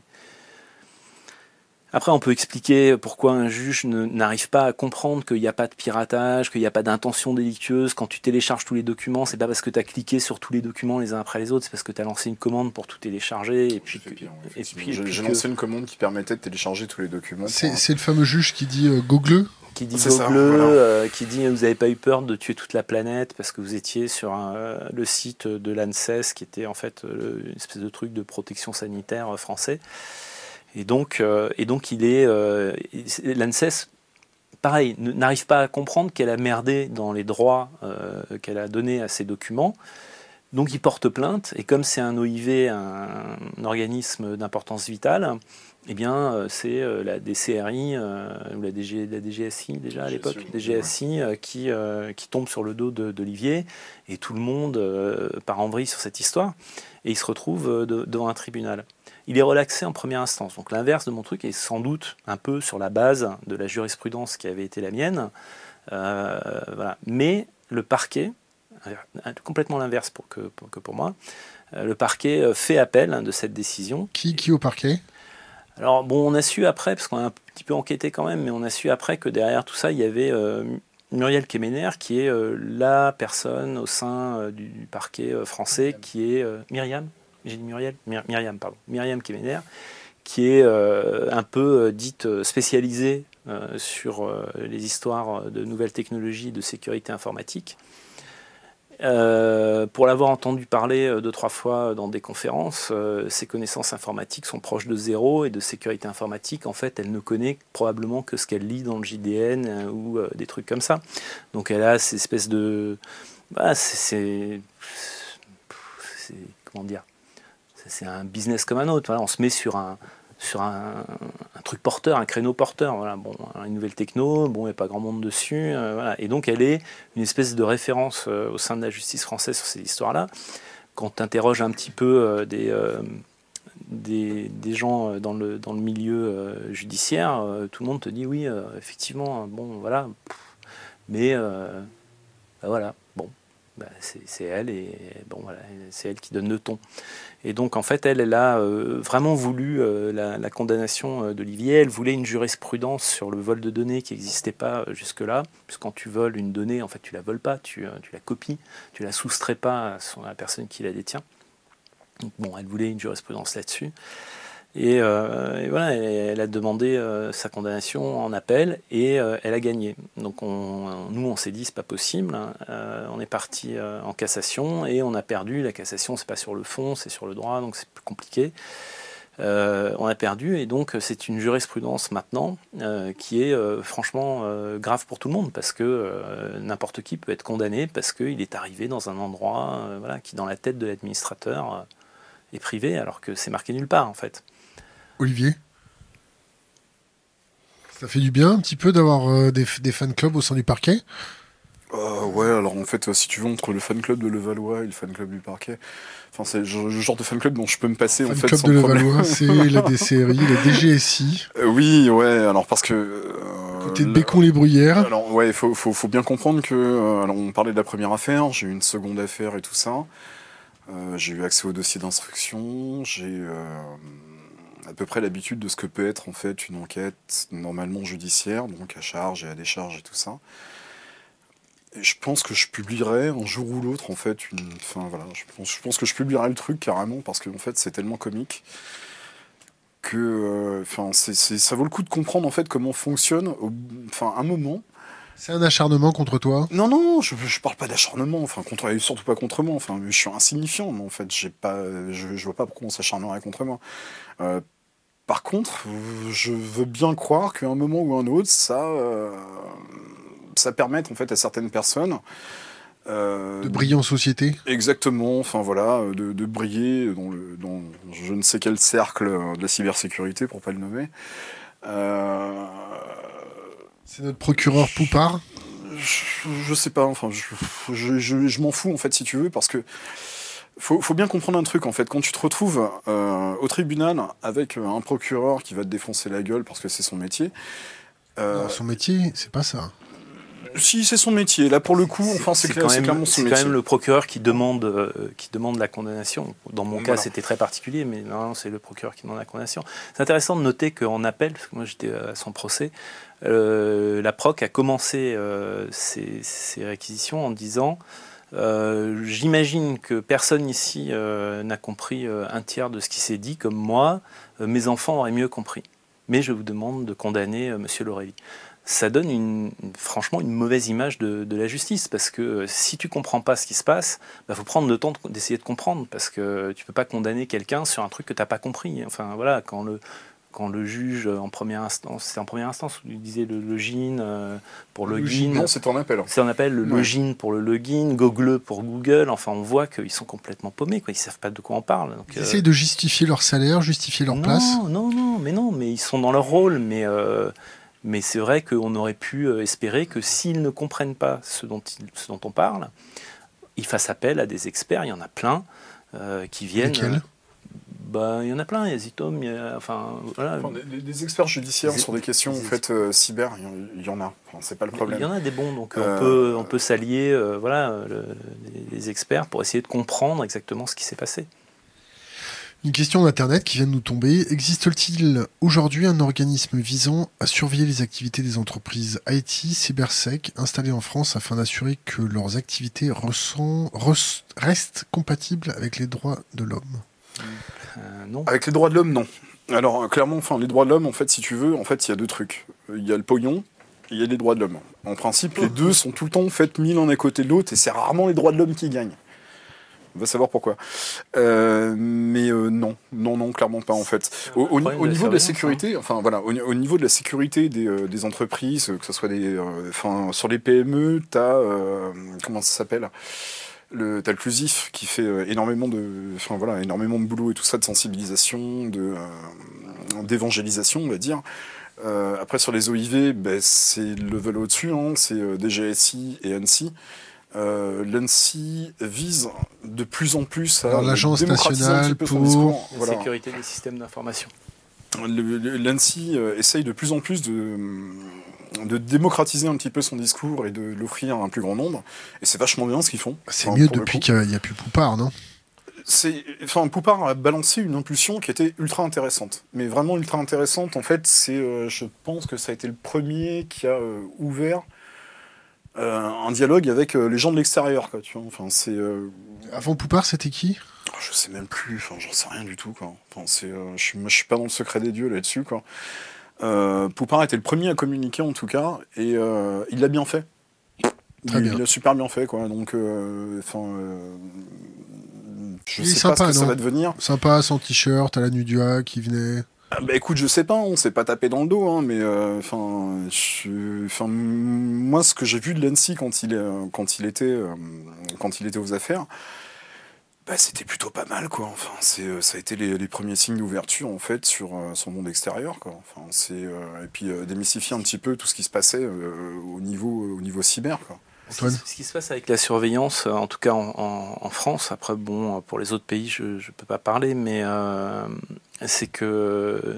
après, on peut expliquer pourquoi un juge n'arrive pas à comprendre qu'il n'y a pas de piratage, qu'il n'y a pas d'intention délictueuse. Quand tu télécharges tous les documents, c'est pas parce que tu as cliqué sur tous les documents les uns après les autres, c'est parce que tu as lancé une commande pour tout télécharger. Et puis, et puis j'ai lancé une commande qui permettait de télécharger tous les documents. C'est le fameux juge qui dit euh, Google qui dit Google, euh, qui dit vous n'avez pas eu peur de tuer toute la planète parce que vous étiez sur euh, le site de l'ANSES qui était en fait une espèce de truc de protection sanitaire français. Et donc, euh, et donc il est, euh, l'ANSES, pareil, n'arrive pas à comprendre qu'elle a merdé dans les droits euh, qu'elle a donnés à ces documents. Donc il porte plainte, et comme c'est un OIV, un, organisme d'importance vitale, eh bien c'est la DCRI ou la, DG, la DGSI déjà à l'époque, DGSI qui, qui tombe sur le dos d'Olivier, et tout le monde part en vrille sur cette histoire, et il se retrouve devant un tribunal il est relaxé en première instance. Donc l'inverse de mon truc est sans doute un peu sur la base de la jurisprudence qui avait été la mienne. Euh, Mais le parquet, complètement l'inverse pour que, pour moi, euh, le parquet euh, fait appel de cette décision. Qui, qui au parquet? Alors bon, on a su après, parce qu'on a un petit peu enquêté quand même, mais on a su après que derrière tout ça, il y avait Muriel Kemener, qui est la personne au sein du parquet français, qui est Myriam, j'ai dit Muriel Myriam, pardon. Myriam Kemener, qui est euh, un peu euh, dite euh, spécialisée sur les histoires de nouvelles technologies de sécurité informatique. pour l'avoir entendu parler deux, trois fois dans des conférences, ses connaissances informatiques sont proches de zéro et de sécurité informatique, en fait, elle ne connaît probablement que ce qu'elle lit dans le JDN ou des trucs comme ça. Donc elle a ces espèces de... Bah, c'est... Comment dire c'est un business comme un autre. on se met sur un, sur un, truc porteur, un créneau porteur. Voilà, bon, une nouvelle techno, bon, il n'y a pas grand monde dessus. Euh, voilà. Et donc, elle est une espèce de référence euh, au sein de la justice française sur ces histoires-là. Quand tu interroges un petit peu euh, des, des, des, gens dans le, dans le milieu judiciaire, tout le monde te dit oui, effectivement, bon, voilà. Mais bah, voilà, bon, bah, c'est elle et bon, voilà, c'est elle qui donne le ton. Et donc, en fait, elle, elle a euh, vraiment voulu euh, la, condamnation euh, d'Olivier. Elle voulait une jurisprudence sur le vol de données qui n'existait pas jusque-là. Puisque quand tu voles une donnée, en fait, tu la voles pas, tu, la copies, tu la soustrais pas à, la personne qui la détient. Donc, bon, elle voulait une jurisprudence là-dessus. Euh, et, voilà, elle, a demandé euh, sa condamnation en appel et euh, elle a gagné. Donc nous, on s'est dit, c'est pas possible. Hein. on est parti en cassation et on a perdu. La cassation, c'est pas sur le fond, c'est sur le droit, donc c'est plus compliqué. on a perdu et donc c'est une jurisprudence maintenant qui est franchement grave pour tout le monde parce que n'importe qui peut être condamné parce qu'il est arrivé dans un endroit qui dans la tête de l'administrateur est privé alors que c'est marqué nulle part en fait. Olivier Ça fait du bien un petit peu d'avoir euh, des, fan clubs au sein du parquet euh, ouais, alors en fait, si tu veux, entre le fan club de Levallois et le fan club du parquet, enfin, c'est le genre de fan club dont je peux me passer fan en fait. club de Levallois, (laughs) c'est la DCRI, la DGSI. Euh, oui, ouais, alors parce que. Côté de Bécon les Bruyères. Alors, ouais, il faut, faut, faut, bien comprendre que. alors, on parlait de la première affaire, j'ai eu une seconde affaire et tout ça. j'ai eu accès au dossier d'instruction, j'ai à peu près l'habitude de ce que peut être en fait une enquête normalement judiciaire, donc à charge et à décharge et tout ça. Et je pense que je publierai un jour ou l'autre en fait une. Enfin voilà, je pense, je pense que je publierai le truc carrément parce que en fait c'est tellement comique que euh, enfin c'est, ça vaut le coup de comprendre en fait comment fonctionne enfin un moment C'est un acharnement contre toi? Non, non, je, je parle pas d'acharnement, enfin, contre, surtout pas contre moi, enfin, je suis insignifiant, mais en fait, j'ai pas, je, je vois pas pourquoi on s'acharnerait contre moi. Euh, par contre, je veux bien croire qu'à un moment ou un autre, ça, euh, ça permette en fait à certaines personnes euh, de briller en société. Exactement, enfin voilà, de, de briller dans, le, dans je ne sais quel cercle de la cybersécurité, pour pas le nommer. Euh, c'est notre procureur Poupard je, je, sais pas, enfin, je, je, je m'en fous en fait, si tu veux, parce que faut, faut bien comprendre un truc en fait. Quand tu te retrouves euh, au tribunal avec un procureur qui va te défoncer la gueule parce que c'est son métier. Euh... Non, son métier, c'est pas ça. Si c'est son métier, là pour le coup, enfin c'est clair, clairement son métier. C'est quand même le procureur qui demande, euh, qui demande la condamnation. Dans mon voilà. cas, c'était très particulier, mais non, c'est le procureur qui demande la condamnation. C'est intéressant de noter qu'en appel, parce que moi j'étais à son procès, euh, la proc a commencé euh, ses, ses, réquisitions en disant euh, J'imagine que personne ici euh, n'a compris euh, un tiers de ce qui s'est dit, comme moi. mes enfants auraient mieux compris. Mais je vous demande de condamner Monsieur Laurély. Ça donne franchement une mauvaise image de, la justice parce que si tu comprends pas ce qui se passe, il bah, faut prendre le temps d'essayer de, comprendre parce que tu peux pas condamner quelqu'un sur un truc que tu n'as pas compris. Enfin voilà, quand le, quand le juge en première instance, c'est en première instance où il disait le login euh, pour le login. Non, c'est en appel. C'est en appel, le ouais. login pour le login, Google pour Google. Enfin, on voit qu'ils sont complètement paumés, quoi. Ils savent pas de quoi on parle. Donc, ils euh... essayent de justifier leur salaire, justifier leur non, place. Non, non, mais non, mais ils sont dans leur rôle, mais. Euh, mais c'est vrai qu'on aurait pu euh, espérer que s'ils ne comprennent pas ce dont, ils, ce dont on parle, ils fassent appel à des experts, il y en a plein, euh, qui viennent. Lesquels? Bah, il y en a plein, il y a Zitom, il y a, enfin, voilà. Enfin, des, des, experts judiciaires sur des questions en fait, euh, cyber, il y en a, enfin, c'est pas le problème. Il y en a des bons, donc euh... on peut, on peut s'allier euh, voilà, le, les experts pour essayer de comprendre exactement ce qui s'est passé. Une question d'Internet qui vient de nous tomber. Existe-t-il aujourd'hui un organisme visant à surveiller les activités des entreprises IT, cybersec, installées en France afin d'assurer que leurs activités ressent, restent compatibles avec les droits de l'homme? euh, non. Avec les droits de l'homme, non. Alors, clairement, enfin, les droits de l'homme, en fait, si tu veux, en fait, il y a deux trucs. Il y a le pognon, il y a les droits de l'homme. En principe, les deux sont tout le temps en fait mis l'un à côté de l'autre, et c'est rarement les droits de l'homme qui gagnent. On va savoir pourquoi. Euh, mais euh, non, non, non, clairement pas en fait. Au, au, au niveau de la sécurité, hein. enfin voilà, au, au, niveau de la sécurité des, euh, des entreprises, que ce soit des, enfin sur les PME, t'as euh, comment ça s'appelle? Le t'as le Clusif qui fait euh, énormément de enfin voilà énormément de boulot et tout ça de sensibilisation de euh, d'évangélisation on va dire. Euh, après sur les OIV ben, c'est le level au dessus hein, c'est euh, DGSI et ANSI euh, l'ANSI vise de plus en plus à l'agence nationale pour discours, la voilà. sécurité des systèmes d'information. l'ANSI essaye de plus en plus de de démocratiser un petit peu son discours et de l'offrir à un plus grand nombre. Et c'est vachement bien ce qu'ils font. C'est enfin, mieux depuis qu'il n'y a plus Poupard, non? C'est, enfin, Poupard a balancé une impulsion qui était ultra intéressante. Mais vraiment ultra intéressante, en fait, c'est, euh, je pense que ça a été le premier qui a euh, ouvert euh, un dialogue avec les gens de l'extérieur, quoi, tu vois. Enfin, c'est... Avant Poupard, c'était qui? Oh, Je sais même plus, enfin, j'en sais rien du tout, quoi. Enfin, c'est, je, suis, moi, je suis pas dans le secret des dieux là-dessus, quoi. Euh, Poupard était le premier à communiquer en tout cas, et euh, il l'a bien fait. Très il, bien. il a super bien fait, quoi. Donc, enfin, euh, je il sais sympa, pas ce que non ça va devenir. Sympa, sans t-shirt, à la Nudua qui venait. Ah, bah écoute, je sais pas, on s'est pas tapé dans le dos, hein, mais enfin, enfin, moi, ce que j'ai vu de quand il, quand il était, quand il était aux affaires, bah, c'était plutôt pas mal quoi. Enfin, c'est ça a été les, les premiers signes d'ouverture en fait sur euh, son monde extérieur quoi. Enfin, c'est euh, et puis euh, démystifier un petit peu tout ce qui se passait au niveau au niveau cyber quoi. Ce qui, ce qui, se passe avec la surveillance, en tout cas en, en, en France, après bon, pour les autres pays, je ne peux pas parler, mais euh, c'est que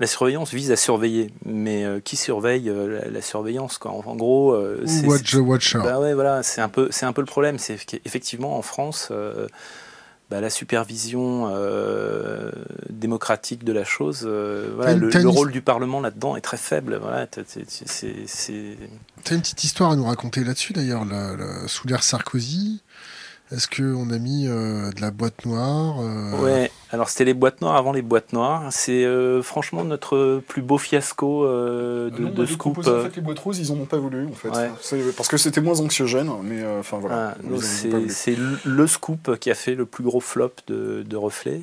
la surveillance vise à surveiller, mais euh, qui surveille euh, la, la, surveillance quoi? En, en, gros, c'est watch, watch bah ouais, voilà, c'est un peu, c'est un peu le problème, c'est qu'effectivement en France bah, la supervision euh, démocratique de la chose, euh, voilà, le, le, rôle du Parlement là-dedans est très faible. Voilà, c'est une petite histoire à nous raconter là-dessus d'ailleurs. Sous l'ère Sarkozy, Est-ce qu'on a mis euh, de la boîte noire euh, Ouais, alors c'était les boîtes noires avant les boîtes noires. C'est euh, franchement notre plus beau fiasco de, non, de scoop. en fait, les boîtes roses, ils en ont pas voulu, en fait. Ouais. Parce que c'était moins anxiogène, mais euh, enfin voilà. Ah, c'est voulu. c'est le- scoop qui a fait le plus gros flop de, de Reflet.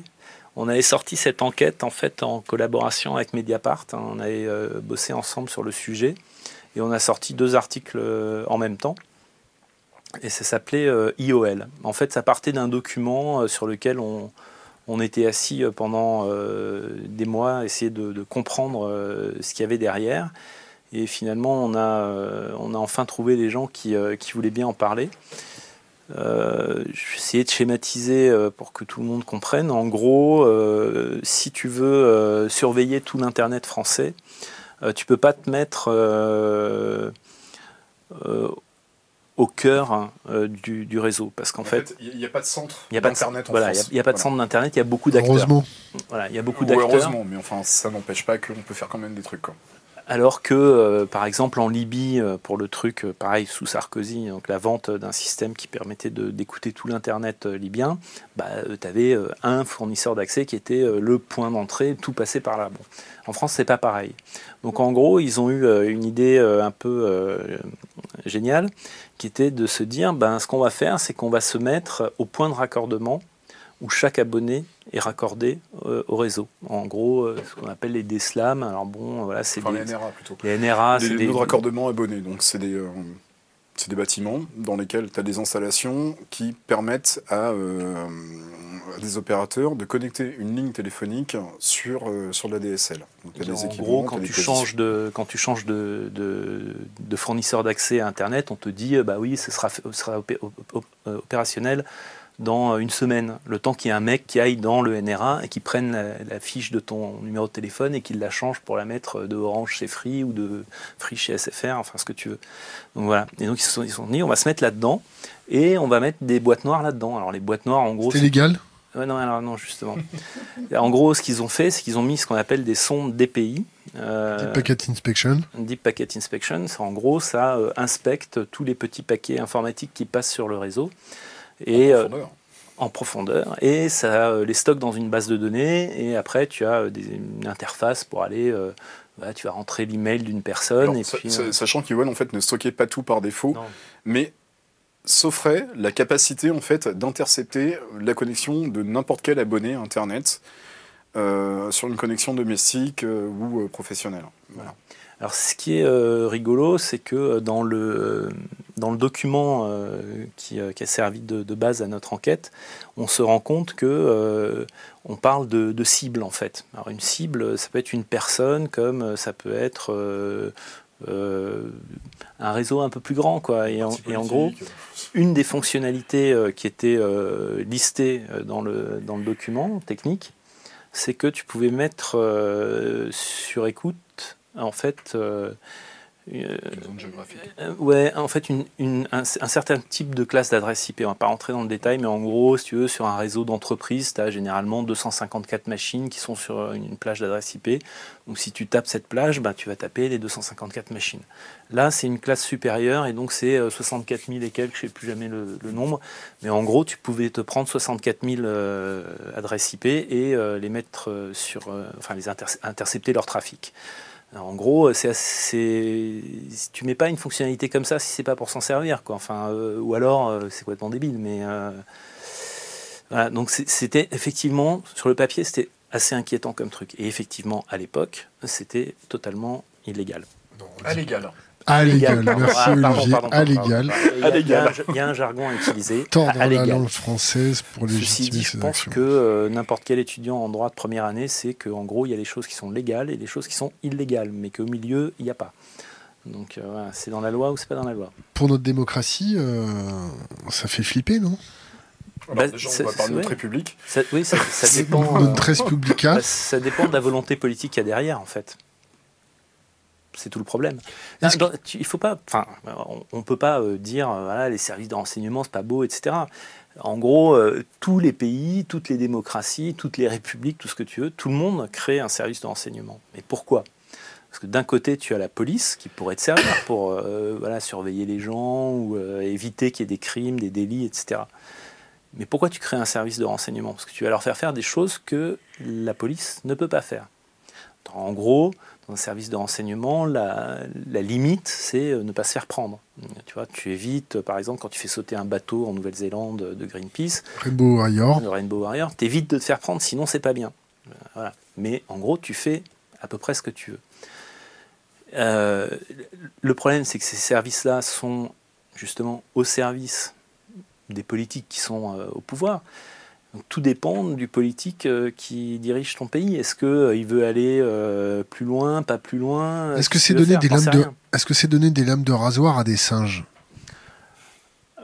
On avait sorti cette enquête en fait en collaboration avec Mediapart. hein. On avait euh, bossé ensemble sur le sujet et on a sorti deux articles euh, en même temps. Et ça s'appelait euh, IOL. En fait, ça partait d'un document euh, sur lequel on, on était assis euh, pendant des mois, essayer de, comprendre ce qu'il y avait derrière. Et finalement, on a, on a enfin trouvé des gens qui, qui voulaient bien en parler. Euh, je vais essayer de schématiser pour que tout le monde comprenne. En gros, si tu veux surveiller tout l'Internet français, tu peux pas te mettre au cœur hein, euh, du, du réseau. Parce qu'en En fait, il n'y a pas de centre n'y d'Internet en voilà, il y a- France. il y a pas de Voilà. centre d'Internet, il y a beaucoup d'acteurs. Heureusement. Voilà, il y a beaucoup Ou d'acteurs. heureusement, mais enfin, ça n'empêche pas qu'on peut faire quand même des trucs. Quoi. Alors que, euh, par exemple, en Libye, euh, pour le truc, pareil, sous Sarkozy, donc la vente d'un système qui permettait de- d'écouter tout l'Internet libyen, bah, tu avais un fournisseur d'accès qui était le point d'entrée, tout passait par là. Bon. En France, c'est pas pareil. Donc, en gros, ils ont eu une idée un peu euh, géniale, qui était de se dire, ben, ce qu'on va faire, c'est qu'on va se mettre au point de raccordement où chaque abonné est raccordé euh, au réseau. En gros, euh, ce qu'on appelle les DSLAM. Alors bon, voilà, c'est Enfin, des, les NRA plutôt. les NRA, c'est des, de raccordement abonnés. Donc, c'est des, euh, c'est des bâtiments dans lesquels tu as des installations qui permettent à, euh, à des opérateurs de connecter une ligne téléphonique sur, euh, sur la DSL. Donc, t'as des En gros, quand tu, changes de, quand tu changes de, de, de fournisseur d'accès à Internet, on te dit, euh, bah oui, ce sera, sera opé- op- op- opérationnel dans euh, une semaine. Le temps qu'il y ait un mec qui aille dans le NRA et qui prenne la, la fiche de ton numéro de téléphone et qu'il la change pour la mettre de Orange chez Free ou de Free chez SFR, enfin ce que tu veux. Donc voilà. Et donc ils se sont, ils sont dit, on va se mettre là-dedans et on va mettre des boîtes noires là-dedans. Alors les boîtes noires, en gros, C'était légal? Ouais, non, alors non, justement. (laughs) en gros, ce qu'ils ont fait, c'est qu'ils ont mis ce qu'on appelle des sondes DPI. euh, Deep Packet Inspection. Deep Packet Inspection. En gros, ça euh, inspecte tous les petits paquets informatiques qui passent sur le réseau et En euh, profondeur. en profondeur. Et ça euh, les stocke dans une base de données. Et après, tu as euh, des, une interface pour aller. tu vas rentrer l'email d'une personne. Alors, et sa- puis, sa- Sachant qu'Iwan en fait ne stockait pas tout par défaut, non. mais s'offrait la capacité en fait d'intercepter la connexion de n'importe quel abonné internet euh, sur une connexion domestique euh, ou euh, professionnelle. Voilà. Alors, ce qui est euh, rigolo, c'est que euh, dans le, dans le document euh, qui, euh, qui a servi de, de base à notre enquête, on se rend compte que euh, on parle de, de cible en fait. Alors, une cible, ça peut être une personne, comme euh, ça peut être euh, euh, un réseau un peu plus grand, quoi. Et en, Parti et en gros, une des fonctionnalités euh, qui était euh, listée euh, dans le, dans le document technique, c'est que tu pouvais mettre euh, sur écoute, en fait, euh, euh, une zone géographique? euh, ouais, en fait, une, une- un, un certain type de classe d'adresse IP. On va pas rentrer dans le détail, mais en gros, si tu veux, sur un réseau d'entreprise, tu as généralement 254 machines qui sont sur euh, une plage d'adresse IP. Donc, si tu tapes cette plage, bah, tu vas taper les 254 machines. Là, c'est une classe supérieure, et donc c'est euh, 64 000 et quelques, je sais plus jamais le, le nombre. Mais en gros, tu pouvais te prendre 64 000 euh, adresses IP et euh, les mettre sur, enfin, les interce- intercepter leur trafic. En gros, c'est si tu mets pas une fonctionnalité comme ça si c'est pas pour s'en servir, quoi. Enfin, euh, ou alors euh, c'est complètement débile. Mais euh, voilà, donc c'était effectivement sur le papier, c'était assez inquiétant comme truc. Et effectivement, à l'époque, c'était totalement illégal. À l'égal. À légal. Merci Ah, pardon, Olivier. pardon, À pardon. Il y a- À un- légal. Il y a un jargon à utiliser. (laughs) Tordre à la langue française pour légitimer dit, je pense actions. que euh, n'importe quel étudiant en droit de première année sait qu'en gros, il y a des choses qui sont légales et des choses qui sont illégales, mais qu'au milieu, il n'y a pas. Donc euh, voilà, c'est dans la loi ou c'est pas dans la loi. Pour notre démocratie, euh, ça fait flipper, non? Alors, Bah, déjà, on va parler de notre. République. Ça, oui, ça, ça dépend. euh, Notre publica. bah, ça dépend de la volonté politique qu'il y a derrière, en fait. C'est tout le problème. Est-ce Dans- tu- il faut pas, enfin, on, on peut pas euh, dire, euh, voilà, les services de renseignement, c'est pas beau, etc. En gros, euh, tous les pays, toutes les démocraties, toutes les républiques, tout ce que tu veux, tout le monde crée un service de renseignement. Mais pourquoi? Parce que d'un côté, tu as la police qui pourrait te servir pour euh, voilà, surveiller les gens ou éviter qu'il y ait des crimes, des délits, etc. Mais pourquoi tu crées un service de renseignement? Parce que tu vas leur faire faire des choses que la police ne peut pas faire. En gros, dans un service de renseignement, la, limite, c'est euh, ne pas se faire prendre. Tu vois, tu évites, par exemple, quand tu fais sauter un bateau en Nouvelle-Zélande de Greenpeace, Rainbow Warrior, le Rainbow Warrior, t'évites de te faire prendre, sinon c'est pas bien. Voilà. Mais en gros, tu fais à peu près ce que tu veux. Euh, le problème, c'est que ces services-là sont justement au service des politiques qui sont euh, au pouvoir. Tout dépend du politique euh, qui dirige ton pays. Est-ce qu'il veut aller plus loin, pas plus loin? Est-ce que c'est donner des lames de Est-ce que c'est donner des lames de rasoir à des singes?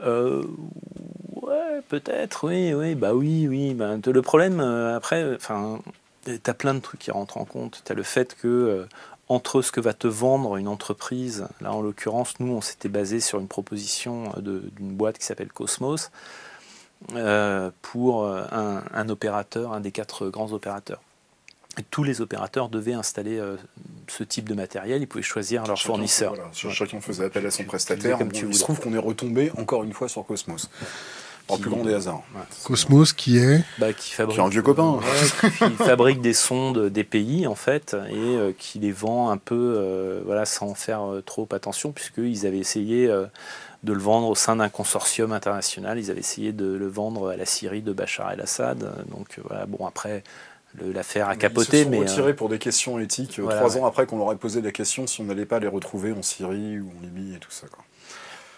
Ouais, peut-être. Oui, oui, bah oui, oui. Bah, le problème après, enfin, t'as plein de trucs qui rentrent en compte. T'as le fait que entre ce que va te vendre une entreprise, là en l'occurrence, nous on s'était basé sur une proposition d'une boîte qui s'appelle Cosmos, euh, pour euh, un, opérateur, un des quatre grands opérateurs. tous les opérateurs devaient installer euh, ce type de matériel, ils pouvaient choisir leur fournisseur. Chacun faisait appel à son prestataire. Comme tu il se trouve qu'on est retombé encore une fois sur Cosmos. Par plus grand des hasards. Cosmos qui est bah, qui, fabrique, un vieux copain. qui fabrique des sondes des pays en fait et euh, qui les vend un peu euh, voilà, sans faire euh, trop attention puisqu'ils avaient essayé de le vendre au sein d'un consortium international. Ils avaient essayé de le vendre à la Syrie de Bachar el-Assad. Donc voilà, bon après l'affaire a capoté. Ils se sont retirés pour des questions éthiques trois ans après qu'on leur ait posé la question si on n'allait pas les retrouver en Syrie ou en Libye et tout ça. Quoi.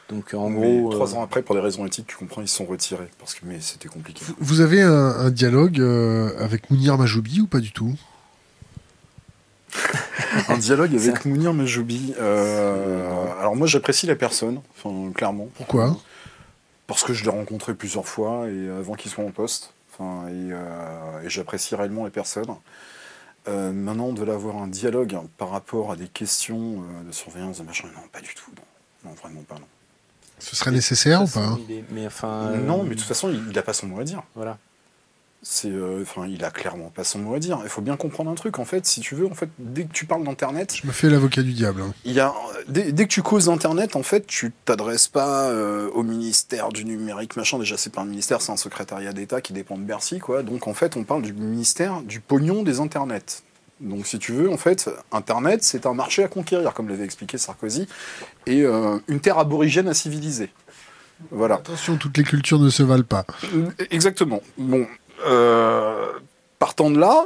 Donc en gros, trois euh, ans après, pour des raisons éthiques, tu comprends, ils se sont retirés parce que mais c'était compliqué. Vous avez un, dialogue euh, avec Mounir Majoubi ou pas du tout? (laughs) Un dialogue avec Mounir Majoubi. Euh, alors moi, j'apprécie la personne, enfin clairement. Pourquoi? Parce que je l'ai rencontré plusieurs fois et avant qu'il soit en poste. Enfin, et, j'apprécie réellement les personnes. maintenant, de l'avoir un dialogue par rapport à des questions de surveillance, de machin, non, pas du tout. Non, non vraiment pas, non. Ce serait nécessaire ou pas mais enfin, Non, mais de toute façon, il n'a pas son mot à dire. Voilà. C'est, euh, enfin, il a clairement pas son mot à dire. Il faut bien comprendre un truc, en fait, si tu veux, en fait, dès que tu parles d'internet, je me fais l'avocat du diable. Hein. Il y a, dès, que tu causes d'internet, en fait, tu t'adresses pas euh, au ministère du numérique, machin. Déjà, c'est pas un ministère, c'est un secrétariat d'État qui dépend de Bercy, quoi. Donc, en fait, on parle du ministère du pognon des internets. Donc, si tu veux, en fait, Internet, c'est un marché à conquérir, comme l'avait expliqué Sarkozy, et euh, une terre aborigène à civiliser. Voilà. Attention, toutes les cultures ne se valent pas. Exactement. Bon, euh, partant de là,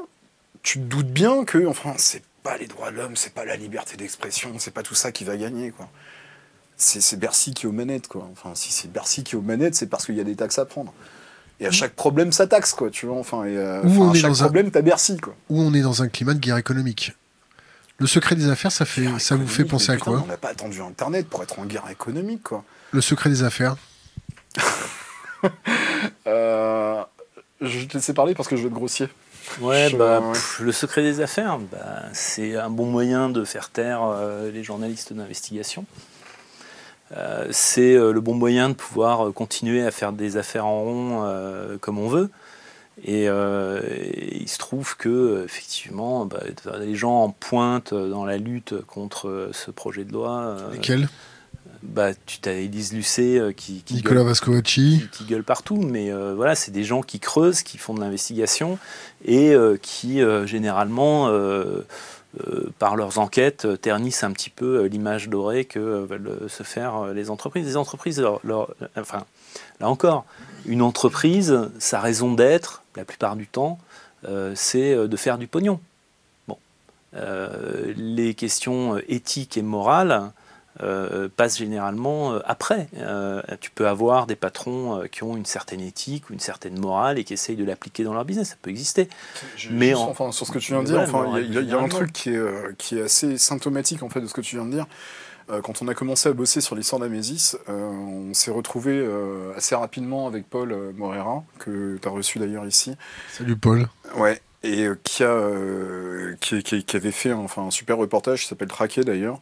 tu te doutes bien que, enfin, c'est pas les droits de l'homme, c'est pas la liberté d'expression, c'est pas tout ça qui va gagner, quoi. C'est Bercy qui est aux manettes, quoi. Enfin, si c'est Bercy qui est aux manettes, c'est parce qu'il y a des taxes à prendre. Et à chaque problème, ça taxe, quoi, tu vois. Enfin, et, euh, à chaque problème, t'as Bercy, quoi. Où on est dans un climat de guerre économique. Le secret des affaires, ça, fait, ça vous fait penser à quoi On n'a pas attendu Internet pour être en guerre économique, quoi. Le secret des affaires (laughs) euh, Je te laisser parler parce que je veux être grossier. Ouais, bah, le secret des affaires, bah, c'est un bon moyen de faire taire euh, les journalistes d'investigation. Euh, c'est euh, le bon moyen de pouvoir continuer à faire des affaires en rond comme on veut. Et, il se trouve que effectivement, bah, les gens en pointe dans la lutte contre ce projet de loi. Lesquels? Bah, tu as Élise Lucet qui, qui, Nicolas gueule, qui, gueule partout, mais voilà, c'est des gens qui creusent, qui font de l'investigation et qui généralement euh, par leurs enquêtes, euh, ternissent un petit peu euh, l'image dorée que veulent se faire les entreprises. Les entreprises, enfin, là encore, une entreprise, sa raison d'être, la plupart du temps, c'est de faire du pognon. Bon. les questions éthiques et morales, euh, passe généralement euh, après. Euh, tu peux avoir des patrons qui ont une certaine éthique ou une certaine morale et qui essayent de l'appliquer dans leur business, ça peut exister. Mais enfin, sur ce que tu viens de dire, il y, a un truc qui est, qui est assez symptomatique en fait de ce que tu viens de dire quand on a commencé à bosser sur l'histoire d'Amésis, on s'est retrouvé assez rapidement avec Paul Morera, que tu as reçu d'ailleurs ici. Salut Paul. Ouais, et qui, a, qui, qui, avait fait enfin, un super reportage qui s'appelle Traqué d'ailleurs,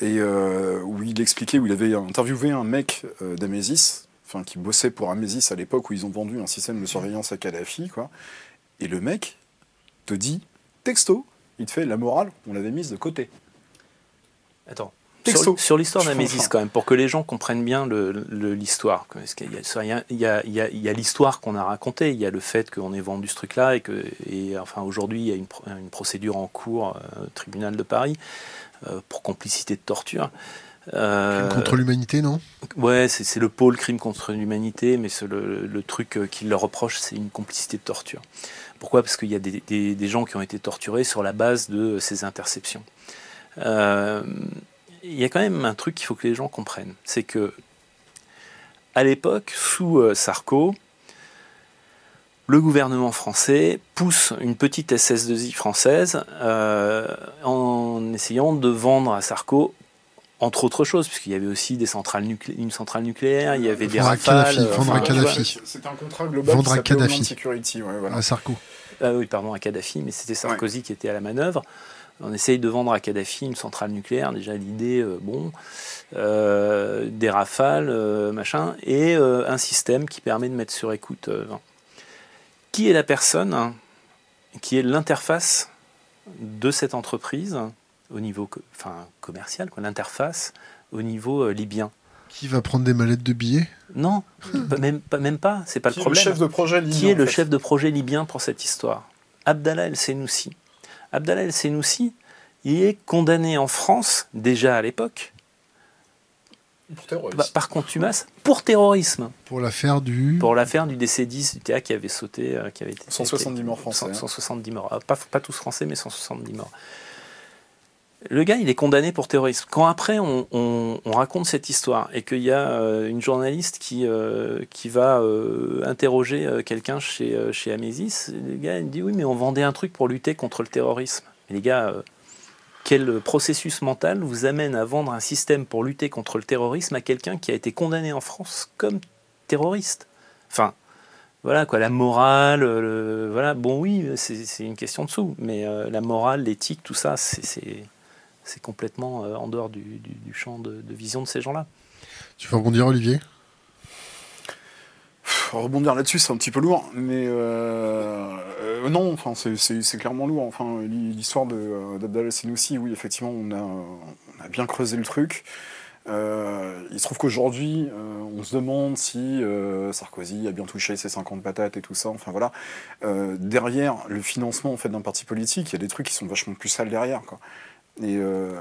et euh, où il expliquait, où il avait interviewé un mec euh, d'Amesis, enfin qui bossait pour Amesis à l'époque où ils ont vendu un système de surveillance à Kadhafi, quoi. Et le mec te dit, texto, il te fait la morale, on l'avait mise de côté. Attends, Texto. Sur, l'histoire comprends. quand même, pour que les gens comprennent bien l'histoire. Il y a- l'histoire qu'on a racontée, il y a le fait qu'on ait vendu ce truc-là, et que, et, enfin, aujourd'hui, il y a une, pro- une procédure en cours euh, au tribunal de Paris pour complicité de torture. Euh, Contre l'humanité, non? Ouais, c'est le pôle crime contre l'humanité, mais le, le truc euh, qu'ils leur reprochent, c'est une complicité de torture. Pourquoi? Parce qu'il y a des, des- des gens qui ont été torturés sur la base de ces interceptions. Euh, Il y a quand même un truc qu'il faut que les gens comprennent, c'est que à l'époque, sous euh, Sarko, le gouvernement français pousse une petite SS2I française euh, en essayant de vendre à Sarko entre autres choses, puisqu'il y avait aussi des centrales nuclé- une centrale nucléaire, il y avait des Vendre rafales. Kadhafi, vendre à enfin. Kadhafi. C'était un contrat global Vendre qui à s'appelait Kadhafi. Homeland Security, ouais, voilà. À Sarko. Ah oui, pardon, à Kadhafi, mais c'était Sarkozy qui était à la manœuvre. On essaye de vendre à Kadhafi une centrale nucléaire. Déjà, l'idée, euh, bon, euh, des rafales, euh, machin, et euh, un système qui permet de mettre sur écoute. euh, qui est la personne qui est l'interface de cette entreprise au niveau co- enfin, commercial, l'interface au niveau euh, libyen? Qui va prendre des mallettes de billets? Non, pas- même, pas, même pas, c'est pas Qui le est le problème. chef de projet libyen, Qui est le fait? chef de projet libyen pour cette histoire? Abdallah El Senoussi. Abdallah El Senoussi, il est condamné en France, déjà à l'époque, Pour pa- par contumace, pour terrorisme. Pour l'affaire du. Pour l'affaire du DC-10 du TA qui avait sauté. euh, qui avait été, 170 morts français, hein. 170 morts. Ah, Pas, pas tous français, mais 170 morts. Le gars, il est condamné pour terrorisme. Quand après, on, on- on raconte cette histoire et qu'il y a euh, une journaliste qui, euh, qui va euh, interroger euh, quelqu'un chez, euh, chez Amésis, le gars, il dit Oui, mais on vendait un truc pour lutter contre le terrorisme. Et les gars, euh, quel processus mental vous amène à vendre un système pour lutter contre le terrorisme à quelqu'un qui a été condamné en France comme terroriste? Enfin, voilà quoi, la morale, le- voilà, bon oui, c'est une question de sous, mais euh, la morale, l'éthique, tout ça, c'est- complètement euh, en dehors du, champ de, de vision de ces gens-là. Tu veux rebondir, Olivier? Rebondir là-dessus, c'est un petit peu lourd, mais euh, euh, non, enfin, c'est- clairement lourd. Enfin, l'histoire euh, d'Abdallah Senoussi, oui, effectivement, on a, bien creusé le truc. Il se trouve qu'aujourd'hui, on se demande si Sarkozy a bien touché ses 50 patates et tout ça. Enfin voilà. Derrière le financement en fait d'un parti politique, il y a des trucs qui sont vachement plus sales derrière. Quoi. Et euh,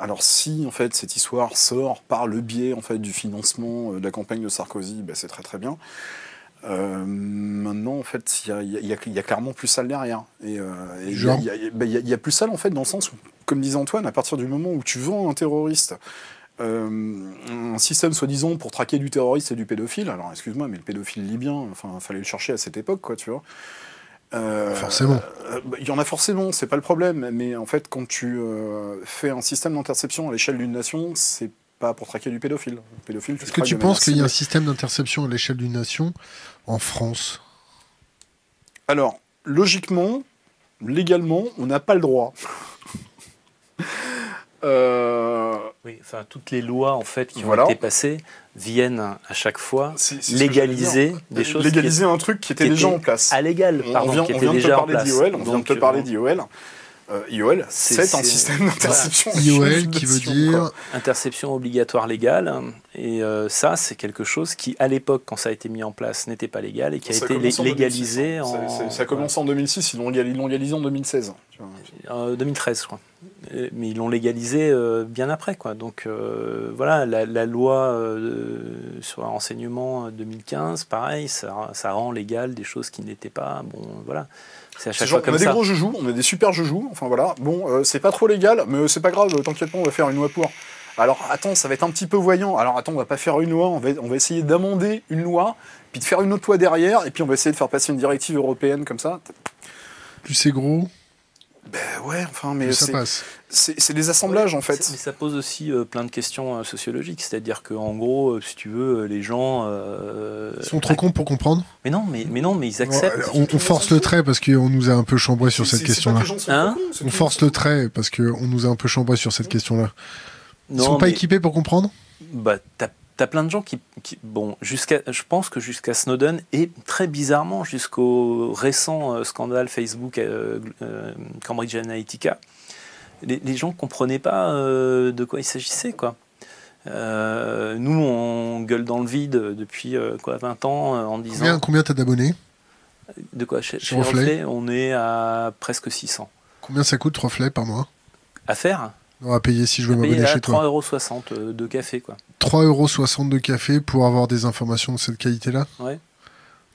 alors si en fait cette histoire sort par le biais en fait du financement euh, de la campagne de Sarkozy, ben, c'est très très bien. Euh, maintenant, en fait, il y a, y y clairement plus sale derrière. Et, euh, il y a- ben, y plus sale en fait dans le sens où, comme disait Antoine, à partir du moment où tu vends un terroriste euh, un système soi-disant pour traquer du terroriste et du pédophile, alors excuse-moi, mais le pédophile libyen, enfin, fallait le chercher à cette époque, quoi, tu vois. Euh, Forcément. euh, bah, Il y en a forcément, c'est pas le problème, mais en fait, quand tu euh, fais un système d'interception à l'échelle d'une nation, c'est pas pour traquer du pédophile. Le pédophile, Est-ce que tu penses qu'il y a un système d'interception à l'échelle d'une nation en France? Alors, logiquement, légalement, on n'a pas le droit. (laughs) Euh, Oui, enfin, toutes les lois en fait qui Voilà. ont été passées viennent à chaque fois légaliser des choses Légaliser un truc qui était qui déjà en place. à légal, On pardon, vient, qui on vient de te déjà parler d'IOL, on vient de Donc, te parler euh, d'IOL. Euh, IOL, C'est- c'est un système d'interception. IOL qui veut dire quoi. interception obligatoire légale. Et euh, ça, c'est quelque chose qui, à l'époque, quand ça a été mis en place, n'était pas légal et qui a Ça été commence en légalisé 2006, hein. en. Ça, ça- ça a commencé en 2006, ils l'ont légalisé en 2016. tu vois. En 2013, je crois. Euh, Mais ils l'ont légalisé euh, bien après, quoi. Donc euh, voilà, la, la loi euh, sur le renseignement euh, 2015, pareil, ça, ça rend légal des choses qui n'étaient pas. Bon, voilà. C'est à C'est chaque genre, fois on a des gros joujoux, on a des super joujoux, enfin voilà. Bon, euh, c'est pas trop légal, mais c'est pas grave, t'inquiète pas, on va faire une loi pour. Alors attends, ça va être un petit peu voyant. Alors attends, on va pas faire une loi, on va, on va essayer d'amender une loi, puis de faire une autre loi derrière, et puis on va essayer de faire passer une directive européenne comme ça. Plus c'est gros, Ben ouais, enfin, mais ça c'est- passe. c'est c'est des assemblages en fait. Mais ça pose aussi euh, plein de questions euh, sociologiques. C'est-à-dire qu'en gros, euh, si tu veux, les gens. euh, Ils sont trop cons pour comprendre. Mais non, mais, mais non, mais ils acceptent. on, on force le trait parce qu'on nous a un peu chambré sur cette question-là. que Hein On que- force le trait parce qu'on nous a un peu chambré sur cette question-là. Ils sont pas mais- équipés pour comprendre? Bah, t'as as plein de gens qui, qui- bon, jusqu'à, je pense que jusqu'à Snowden et très bizarrement jusqu'au récent euh, scandale Facebook euh, euh, Cambridge Analytica, les, les gens ne comprenaient pas de quoi il s'agissait. quoi. Nous, on gueule dans le vide depuis quoi, 20 ans en disant. Combien, combien t'as d'abonnés? De quoi chez, Chez chez Reflet Reflet, on est à presque 600. Combien ça coûte Reflet par mois? À faire? Non, à payer si je veux m'abonner chez toi. 3,60€ euh, de café. quoi. 3,60€ de café pour avoir des informations de cette qualité-là Ouais.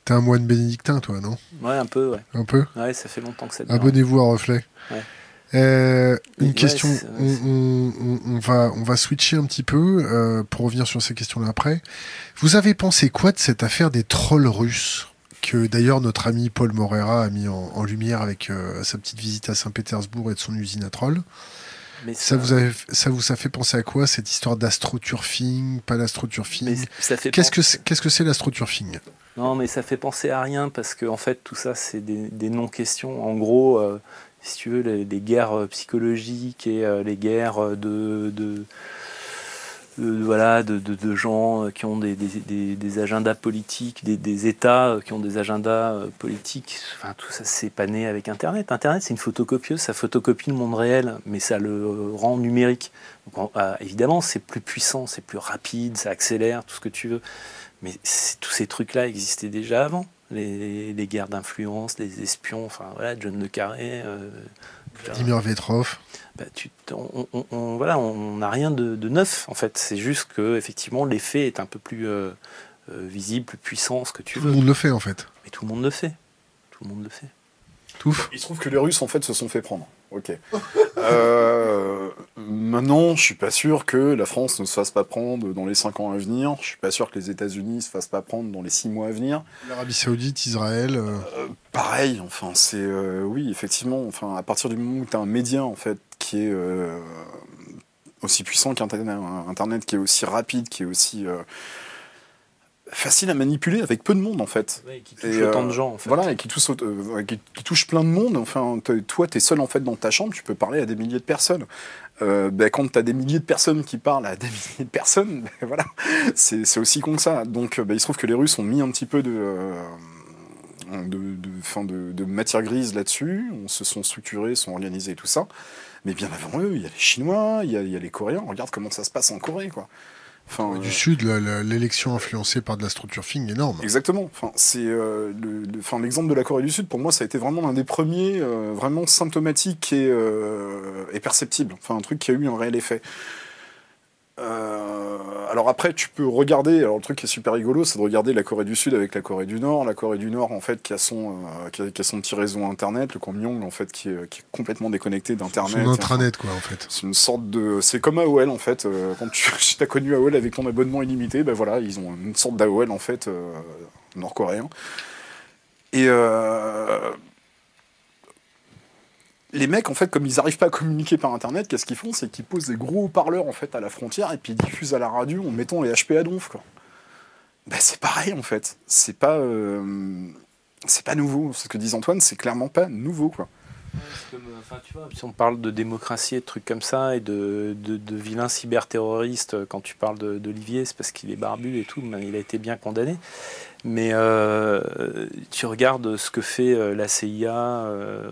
T'es un moine bénédictin, toi, non? Ouais, un peu, ouais. Un peu? Ouais, ça fait longtemps que ça. Abonnez-vous à Reflet. Ouais. Euh, une Ouais, question, on, on- on- on va, on va switcher un petit peu euh, pour revenir sur ces questions-là après. Vous avez pensé quoi de cette affaire des trolls russes que d'ailleurs notre ami Paul Morera a mis en, en lumière avec euh, sa petite visite à Saint-Pétersbourg et de son usine à trolls? Mais ça vous, a, ça vous a fait penser à quoi cette histoire d'astroturfing, pas ça fait Qu'est-ce que c'est qu'est-ce que c'est l'astroturfing? Non, mais ça fait penser à rien parce que en fait tout ça c'est des, des non-questions. En gros, euh, si tu veux, les, les guerres euh, psychologiques et euh, les guerres de, de, voilà, de, gens qui ont des, agendas politiques, des, États qui ont des agendas politiques. Enfin, tout ça c'est pas né avec Internet. Internet c'est une photocopieuse, ça photocopie le monde réel, mais ça le euh, rend numérique. Ah, évidemment, c'est plus puissant, c'est plus rapide, ça accélère, tout ce que tu veux. Mais tous ces trucs-là existaient déjà avant. Les, les guerres d'influence, les espions, enfin voilà, John Le Carré. euh, Vladimir Vetrov bah, tu, on, on- on- voilà, on n'a rien de, de neuf en fait. C'est juste que effectivement l'effet est un peu plus euh, euh, visible, plus puissant, ce que tu Tout le veux. monde le fait en fait. Mais tout le monde le fait. Tout le monde le fait. Il se trouve que les Russes en fait se sont fait prendre. Ok. Euh, maintenant, je suis pas sûr que la France ne se fasse pas prendre dans les 5 ans à venir. Je suis pas sûr que les États-Unis se fassent pas prendre dans les 6 mois à venir. L'Arabie Saoudite, Israël. euh, Euh, pareil, enfin, c'est oui, effectivement. Enfin, à partir du moment où tu as un média en fait qui est aussi puissant qu'Internet, Internet, qui est aussi rapide, qui est aussi facile à manipuler avec peu de monde en fait. qui touche autant de gens, en fait. Voilà, et qui touche, euh, qui, qui touche plein de monde. Enfin, toi, tu es seul en fait dans ta chambre, tu peux parler à des milliers de personnes. Euh, ben, quand tu as des milliers de personnes qui parlent à des (laughs) milliers de personnes, ben, voilà, c'est c'est aussi con que ça. Donc, euh, ben, il se trouve que les Russes ont mis un petit peu de, euh, de, de, fin, de, de matière grise là-dessus. On se sont structurés, sont organisés et tout ça. Mais bien avant eux, il y a les Chinois, il y a, il y a les Coréens. Regarde comment ça se passe en Corée, quoi. Enfin, Du euh, Sud, la- la- l'élection influencée par de l'astroturfing énorme. Exactement. Enfin, c'est euh, le- le- enfin, l'exemple de la Corée du Sud. Pour moi, ça a été vraiment l'un des premiers, euh, vraiment symptomatiques et, euh, et perceptible. Enfin, un truc qui a eu un réel effet. Euh, alors après, tu peux regarder. Alors le truc qui est super rigolo, c'est de regarder la Corée du Sud avec la Corée du Nord. La Corée du Nord, en fait, qui a son, euh, qui a, qui a son petit réseau internet, le Kwangmyong, en fait, qui est, qui est complètement déconnecté d'internet. Enfin, intranet, quoi, en fait. c'est une sorte de. C'est comme AOL en fait. euh, Quand tu (laughs) as connu AOL avec ton abonnement illimité, ben voilà, ils ont une sorte d'AOL en fait nord-coréen. Et euh, les mecs en fait, comme ils n'arrivent pas à communiquer par internet, qu'est-ce qu'ils font? C'est qu'ils posent des gros haut-parleurs en fait à la frontière et puis ils diffusent à la radio en mettant les HP à donf quoi. Ben, c'est pareil en fait. C'est pas. euh, C'est pas nouveau. Ce que dit Antoine, c'est clairement pas nouveau quoi. Euh, si on parle de démocratie et de trucs comme ça, et de, de, vilains cyberterroristes, quand tu parles d'Olivier, c'est parce qu'il est barbu et tout, mais il a été bien condamné. Mais euh, tu regardes ce que fait euh, la CIA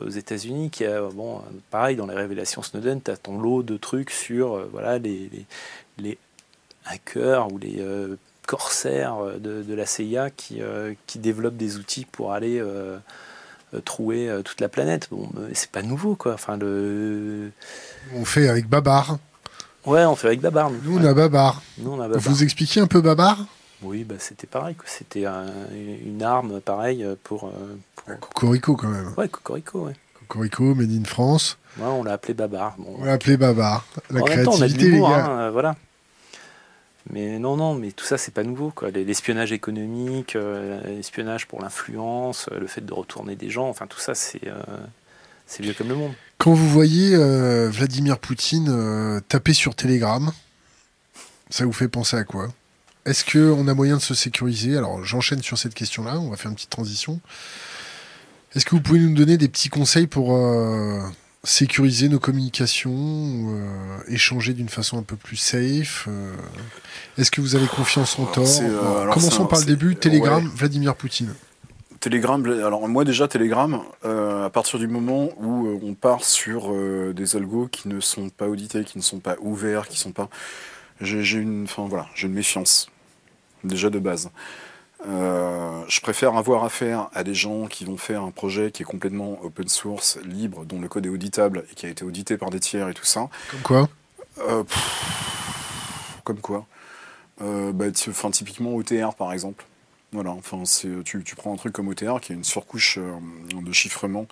aux États-Unis, qui a, bon, pareil, dans les révélations Snowden, tu as ton lot de trucs sur voilà, les, les, hackers ou les corsaires de, la CIA qui, qui développent des outils pour aller. Euh, trouer euh, toute la planète. Bon, c'est pas nouveau, quoi. Enfin, le... On fait avec Babar. Ouais, on fait avec Babar. Nous, Nous, on a Babar. Nous, on a Babar. Vous expliquez un peu Babar? Oui, bah, c'était pareil. C'était un- une arme pareille pour. euh, pour... Cocorico, quand même. Ouais, Cocorico, ouais. Cocorico, Made in France. Ouais, on l'a appelé Babar. Bon, On l'a appelé Babar. La en même temps, on a de créativité, les gars. hein, voilà. Mais non, non, mais tout ça, c'est pas nouveau. L'espionnage économique, euh, l'espionnage pour l'influence, euh, le fait de retourner des gens, enfin, tout ça, c'est euh, vieux comme le monde. Quand vous voyez Vladimir Poutine taper sur Telegram, ça vous fait penser à quoi? Est-ce qu'on a moyen de se sécuriser? Alors, j'enchaîne sur cette question-là, on va faire une petite transition. Est-ce que vous pouvez nous donner des petits conseils pour sécuriser nos communications, euh, échanger d'une façon un peu plus safe euh, Est-ce que vous avez confiance en euh, c'est Commençons par le début. Telegram, ouais. Vladimir Poutine? Telegram, alors moi déjà Telegram, à partir du moment où on part sur des algos qui ne sont pas audités, qui ne sont pas ouverts, qui sont pas, j'ai une, enfin voilà, j'ai une méfiance déjà de base. Euh, je préfère avoir affaire à des gens qui vont faire un projet qui est complètement open source, libre, dont le code est auditable et qui a été audité par des tiers et tout ça. Comme quoi? Euh, Comme quoi? Euh, bah, Typiquement OTR par exemple. Voilà, enfin, tu, tu, prends un truc comme OTR qui est une surcouche de chiffrement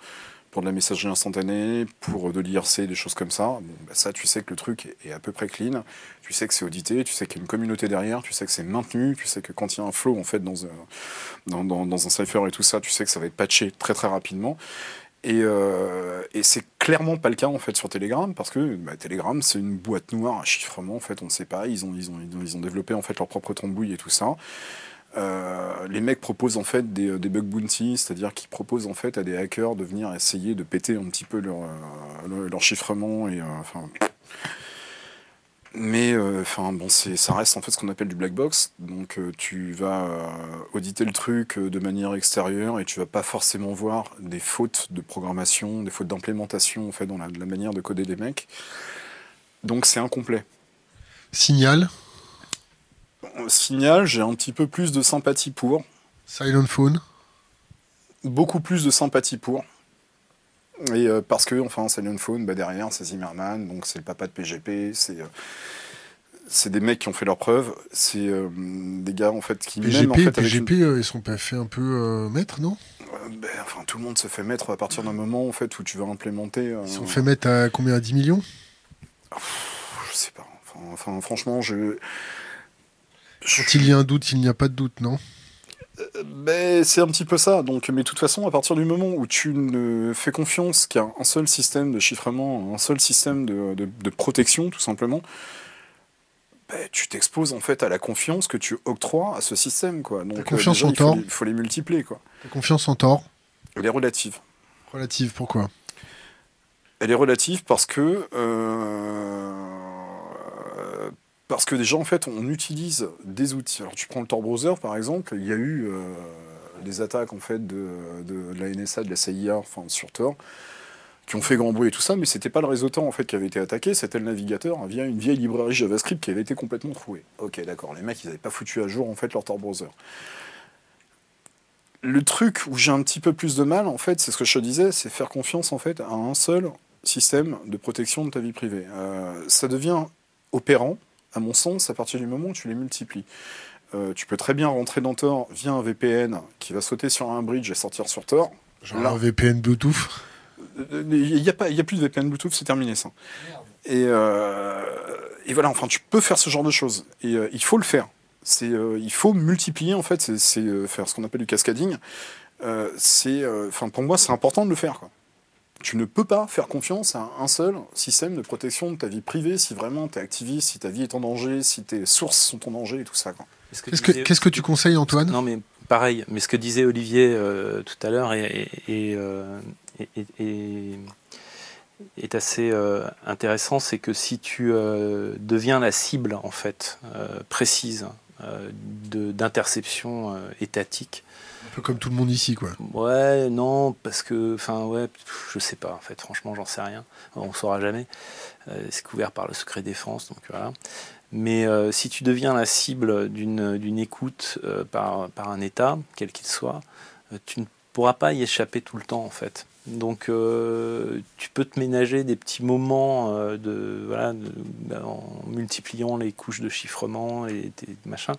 pour de la messagerie instantanée, pour de l'IRC, des choses comme ça. Bah, ça, tu sais que le truc est à peu près clean. Tu sais que c'est audité, tu sais qu'il y a une communauté derrière, tu sais que c'est maintenu, tu sais que quand il y a un flow en fait dans un, dans, dans, un cipher et tout ça, tu sais que ça va être patché très très rapidement. Et, euh, et c'est clairement pas le cas en fait sur Telegram parce que bah, Telegram c'est une boîte noire à chiffrement en fait on ne sait pas ils ont ils ont ils ont développé en fait leur propre tambouille et tout ça euh, les mecs proposent en fait des, des bug bounties, c'est-à-dire qu'ils proposent en fait à des hackers de venir essayer de péter un petit peu leur, euh, chiffrement euh. Mais enfin bon, ça reste en fait ce qu'on appelle du black box. Donc tu vas auditer le truc de manière extérieure et tu vas pas forcément voir des fautes de programmation, des fautes d'implémentation en fait dans la manière de coder des mecs. Donc c'est incomplet. Signal Signal, j'ai un petit peu plus de sympathie pour. Silent Phone Beaucoup plus de sympathie pour. Et euh, parce que, enfin, Silent Phone, bah, derrière, c'est Zimmerman, donc c'est le papa de PGP, c'est. Euh, c'est des mecs qui ont fait leurs preuves, c'est euh, des gars en fait qui PGP, en fait, PGP ils sont pas fait un peu mettre, non? Ben, Enfin, tout le monde se fait mettre à partir d'un moment en fait où tu vas implémenter. Ils sont fait mettre à combien? À 10 millions? Je sais pas. enfin franchement, je quand il y a un doute, il n'y a pas de doute, non? Ben, c'est un petit peu ça. Donc, mais de toute façon, à partir du moment où tu ne fais confiance qu'à un seul système de chiffrement, un seul système de, protection, tout simplement, ben, tu t'exposes en fait à la confiance que tu octroies à ce système, quoi. Donc, confiance en tort. Il faut, les, multiplier, quoi. Ta confiance en tort. Elle est relative. Relative, pourquoi? Elle est relative parce que. Euh, parce que déjà, en fait, on utilise des outils. Alors, tu prends le Tor Browser, par exemple, il y a eu euh, des attaques, en fait, de, la NSA, de la CIA, enfin, sur Tor, qui ont fait grand bruit et tout ça, mais c'était pas le réseau Tor, en fait, qui avait été attaqué, c'était le navigateur via une vieille librairie JavaScript qui avait été complètement trouée. Ok, d'accord, les mecs, ils n'avaient pas foutu à jour, en fait, leur Tor Browser. Le truc où j'ai un petit peu plus de mal, en fait, c'est ce que je te disais, c'est faire confiance, en fait, à un seul système de protection de ta vie privée. Euh, ça devient opérant, à mon sens, à partir du moment où tu les multiplies. Euh, tu peux très bien rentrer dans Tor via un VPN qui va sauter sur un bridge et sortir sur Tor. Genre un VPN Bluetooth? Il n'y a, a plus de VPN Bluetooth, c'est terminé ça. Et, euh, et, voilà, enfin, tu peux faire ce genre de choses. Et euh, il faut le faire. C'est, il faut multiplier, en fait, c'est, faire ce qu'on appelle du cascading. c'est, enfin, pour moi, c'est important de le faire. Quoi tu ne peux pas faire confiance à un seul système de protection de ta vie privée si vraiment tu es activiste, si ta vie est en danger, si tes sources sont en danger et tout ça. Qu'est-ce que, que, tu conseilles, Antoine? Non, mais pareil, mais ce que disait Olivier euh, tout à l'heure est, est, euh, est, assez euh, intéressant, c'est que si tu deviens la cible, en fait, précise d'interception étatique, un peu comme tout le monde ici, quoi. Ouais, non, parce que, enfin, ouais, je sais pas, en fait, franchement, j'en sais rien. On saura jamais. Euh, c'est couvert par le secret défense, donc voilà. Mais euh, si tu deviens la cible d'une écoute euh, par, par un État, quel qu'il soit, tu ne pourras pas y échapper tout le temps, en fait. Donc, tu peux te ménager des petits moments de, voilà, en multipliant les couches de chiffrement et des machins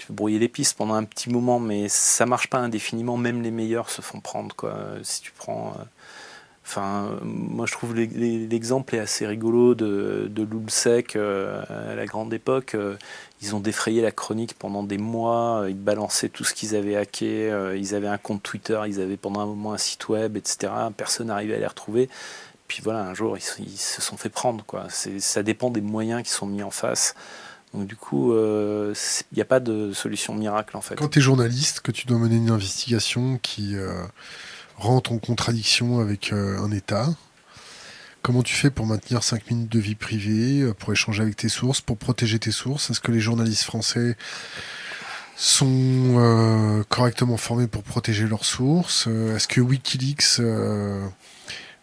tu peux brouiller les pistes pendant un petit moment, mais ça marche pas indéfiniment. Même les meilleurs se font prendre. Quoi. Si tu prends. Euh, moi je trouve l'exemple est assez rigolo de, de Lulsec euh, à la grande époque. Euh, ils ont défrayé la chronique pendant des mois. Ils balançaient tout ce qu'ils avaient hacké. Ils avaient un compte Twitter. Ils avaient pendant un moment un site web, etc. Personne n'arrivait à les retrouver. Puis voilà, un jour ils, ils se sont fait prendre. Quoi. Ça dépend des moyens qui sont mis en face. Donc du coup, il euh, n'y a pas de solution miracle en fait. Quand tu es journaliste, que tu dois mener une investigation qui euh, rentre en contradiction avec euh, un État, comment tu fais pour maintenir 5 minutes de vie privée, pour échanger avec tes sources, pour protéger tes sources? Est-ce que les journalistes français sont correctement formés pour protéger leurs sources? Est-ce que Wikileaks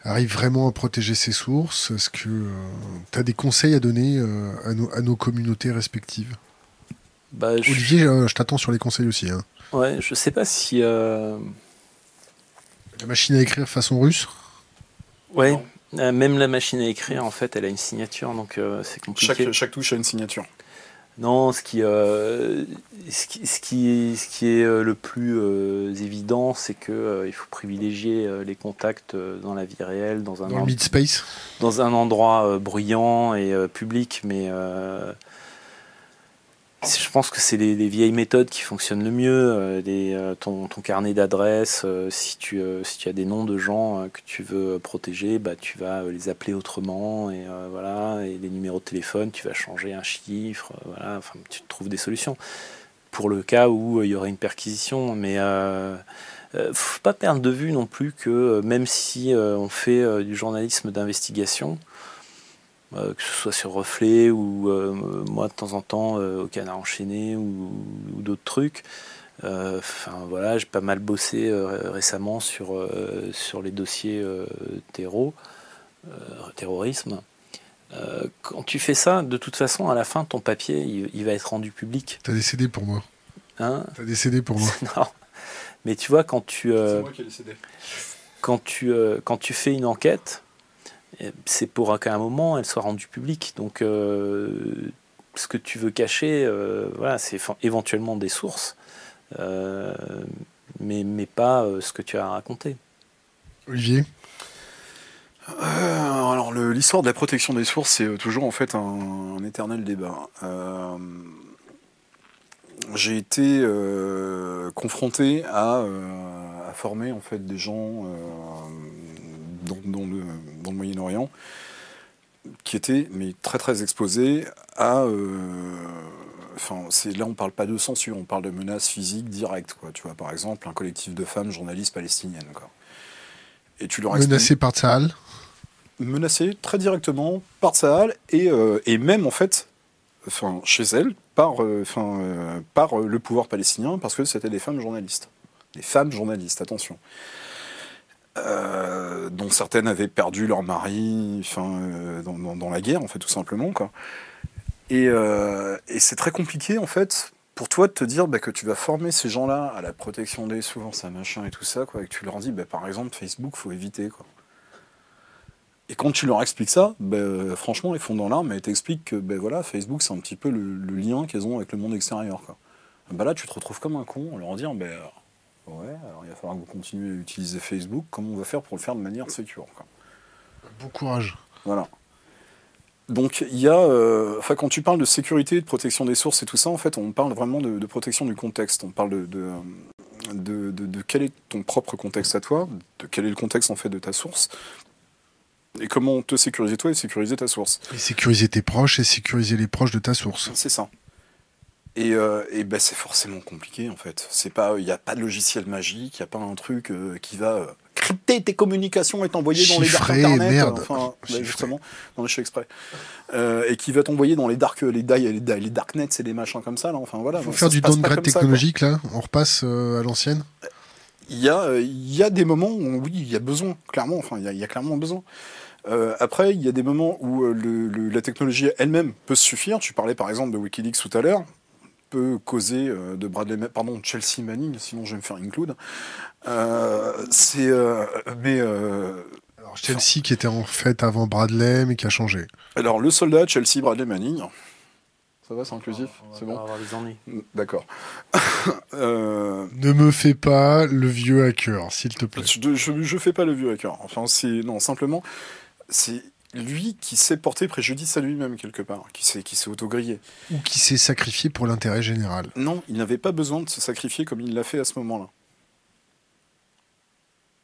arrive vraiment à protéger ses sources Est-ce que tu as des conseils à donner à nos, à, nos, communautés respectives? Bah, Olivier, je, t'attends sur les conseils aussi. Hein. Ouais, je sais pas si. La machine à écrire façon russe? Ouais, même la machine à écrire, en fait, elle a une signature, donc c'est compliqué. Chaque, chaque touche a une signature. Non, ce qui, euh, ce qui, ce qui, ce qui est euh, le plus euh, évident, c'est que il faut privilégier les contacts dans la vie réelle, dans un, dans space dans un endroit bruyant et public, mais je pense que c'est les, vieilles méthodes qui fonctionnent le mieux. Euh, euh, ton, carnet d'adresses, euh, si, tu, si tu as des noms de gens que tu veux protéger, bah, tu vas les appeler autrement. Et, voilà, et les numéros de téléphone, tu vas changer un chiffre. voilà, enfin, tu trouves des solutions. Pour le cas où il y aurait une perquisition. Mais ne faut pas perdre de vue non plus que même si on fait du journalisme d'investigation, euh, que ce soit sur Reflet ou euh, moi de temps en temps euh, au Canard enchaîné ou, d'autres trucs. Enfin voilà, j'ai pas mal bossé récemment sur, sur les dossiers terreau, terrorisme. quand tu fais ça, de toute façon, à la fin, ton papier, il, va être rendu public. T'as décédé pour moi. Hein? T'as décédé pour moi. (laughs) non. Mais tu vois, quand tu. C'est moi qui ai décédé. Quand tu, quand tu fais une enquête, c'est pour qu'à un moment elle soit rendue publique. Donc euh, ce que tu veux cacher, euh, voilà, c'est éventuellement des sources, euh, mais, mais pas ce que tu as raconté. Olivier? Alors l'histoire de la protection des sources, c'est toujours en fait un, éternel débat. J'ai été confronté à, à, former en fait des gens dans, le, dans le Moyen-Orient, qui était mais très très exposé à. Euh, enfin, c'est là on parle pas de censure, on parle de menaces physiques directes, quoi. Tu vois, par exemple, un collectif de femmes journalistes palestiniennes, quoi. Et tu leur menacé par Tsahal. Menacé très directement par Tsahal et, euh, et même en fait, enfin chez elles par, euh, enfin, par le pouvoir palestinien parce que c'était des femmes journalistes, des femmes journalistes, attention. Euh, dont certaines avaient perdu leur mari euh, dans, la guerre, en fait, tout simplement. Quoi. Et, euh, et c'est très compliqué, en fait, pour toi de te dire bah, que tu vas former ces gens-là à la protection des sources, à machin et tout ça, quoi, et que tu leur dis, bah, par exemple, Facebook, faut éviter. Quoi. Et quand tu leur expliques ça, bah, franchement, ils font dans l'arme et t'expliquent que bah, voilà, Facebook, c'est un petit peu le, lien qu'ils ont avec le monde extérieur. Quoi. Bah, là, tu te retrouves comme un con en leur disant, bah, Ouais, alors il va falloir que vous continuez à utiliser Facebook. Comment on va faire pour le faire de manière sécure Bon courage. Voilà. Donc il y a, euh, enfin quand tu parles de sécurité, de protection des sources et tout ça, en fait, on parle vraiment de, protection du contexte. On parle de de, de, quel est ton propre contexte à toi, de quel est le contexte en fait de ta source, et comment te sécuriser toi et sécuriser ta source. Et sécuriser tes proches et sécuriser les proches de ta source. C'est ça. Et, euh, et ben c'est forcément compliqué en fait. C'est pas, il n'y a pas de logiciel magique, il n'y a pas un truc euh, qui va euh, crypter tes communications et t'envoyer dans les dark internet. Merde. Enfin, (laughs) justement, dans les exprès. et qui va t'envoyer dans les dark, les, les, les darknets et les machins comme ça là. Enfin voilà. Faut faire du downgrade technologique là. On repasse à l'ancienne. Il y a, il y a des moments où oui, il y a besoin, clairement. Enfin, il y a, il y a clairement besoin. après, il y a des moments où le, la technologie elle-même peut se suffire. Tu parlais par exemple de Wikileaks tout à l'heure peut causer euh, de Bradley, pardon, Chelsea Manning, sinon je vais me faire include. Euh, c'est, euh, mais alors Chelsea qui était en fait avant Bradley, mais qui a changé. Alors le soldat Chelsea Bradley Manning. Ça va, c'est inclusif C'est bon mm, D'accord. (laughs) Ne me fais pas le vieux hacker, s'il te plaît. Je, je, je, fais pas le vieux hacker. Enfin, c'est non, simplement, c'est lui qui s'est porté préjudice à lui-même quelque part, qui s'est qui s'est auto-grillé. Ou qui s'est sacrifié pour l'intérêt général. Non, il n'avait pas besoin de se sacrifier comme il l'a fait à ce moment-là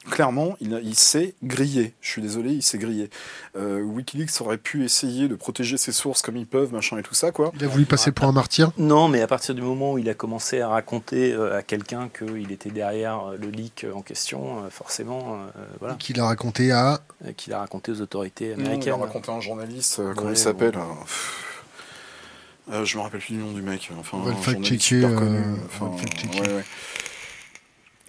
clairement, il, s'est grillé. Je suis désolé, il s'est grillé. Euh, Wikileaks aurait pu essayer de protéger ses sources comme ils peuvent, machin et tout ça, quoi. Il a voulu passer pour un martyr? Non, mais à partir du moment où il a commencé à raconter euh, à quelqu'un qu'il était derrière euh, le leak en question, forcément, voilà. Qu'il a raconté à Qu'il a raconté aux autorités américaines. il a raconté à un journaliste, comment il s'appelle Euh, je me rappelle plus du nom du mec. Enfin, On va le un fact-checker,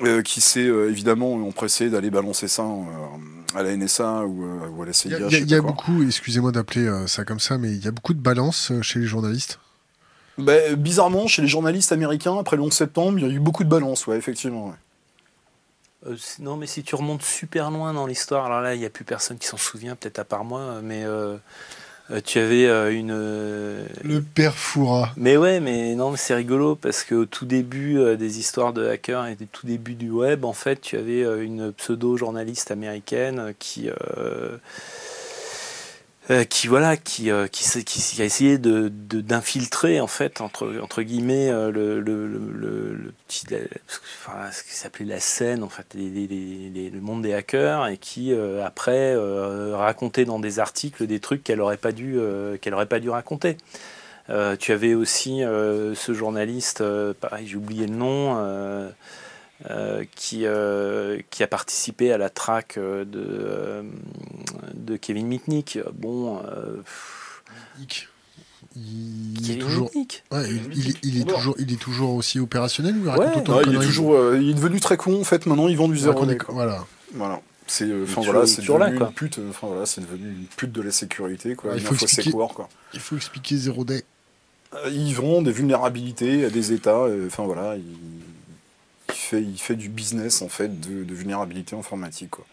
euh, qui s'est euh, évidemment empressé d'aller balancer ça euh, à la NSA ou, euh, ou à la CIA. il y a- je sais il y a pas quoi. beaucoup, excusez-moi d'appeler euh, ça comme ça, mais il y a beaucoup de balance euh, chez les journalistes. Bah, bizarrement, chez les journalistes américains, après le 11 septembre, il y a eu beaucoup de balance, ouais, effectivement. ouais. Euh, non, mais si tu remontes super loin dans l'histoire, alors là, il n'y a plus personne qui s'en souvient, peut-être à part moi, mais euh, tu avais euh, une. euh, Le père Foura. Mais ouais, mais non, mais c'est rigolo parce qu'au tout début des histoires de hackers et au tout début du web, en fait, tu avais une pseudo-journaliste américaine qui. Euh, qui voilà qui euh, qui, a essayé de d'infiltrer en fait entre entre guillemets euh, le, le, le, petit la- ce qui s'appelait la scène en fait le monde des hackers et qui après racontait dans des articles des trucs qu'elle aurait pas dû qu'elle aurait pas dû raconter. Tu avais aussi ce journaliste, pareil, j'ai oublié le nom, qui, euh, qui a participé à la traque euh, de, euh, de Kevin Mitnick. Bon, euh, pff, Nick. Il, est toujours, Mitnick ouais, il, il est- il est toujours, il est toujours aussi opérationnel ou il Ouais. Ouais, il, est toujours, euh, il est devenu très con, en fait, maintenant il vend du zéro. Voilà. Voilà. C'est euh, voilà, il est c'est là, devenu quoi. une pute. euh, Enfin voilà, c'est devenu une pute de la sécurité quoi. Ouais, il faut info expliquer- sécure, quoi. Il faut expliquer Zero Day. Euh, Il vend des vulnérabilités à des États. euh, Enfin voilà, il, il fait il fait du business en fait de, de vulnérabilité informatique quoi.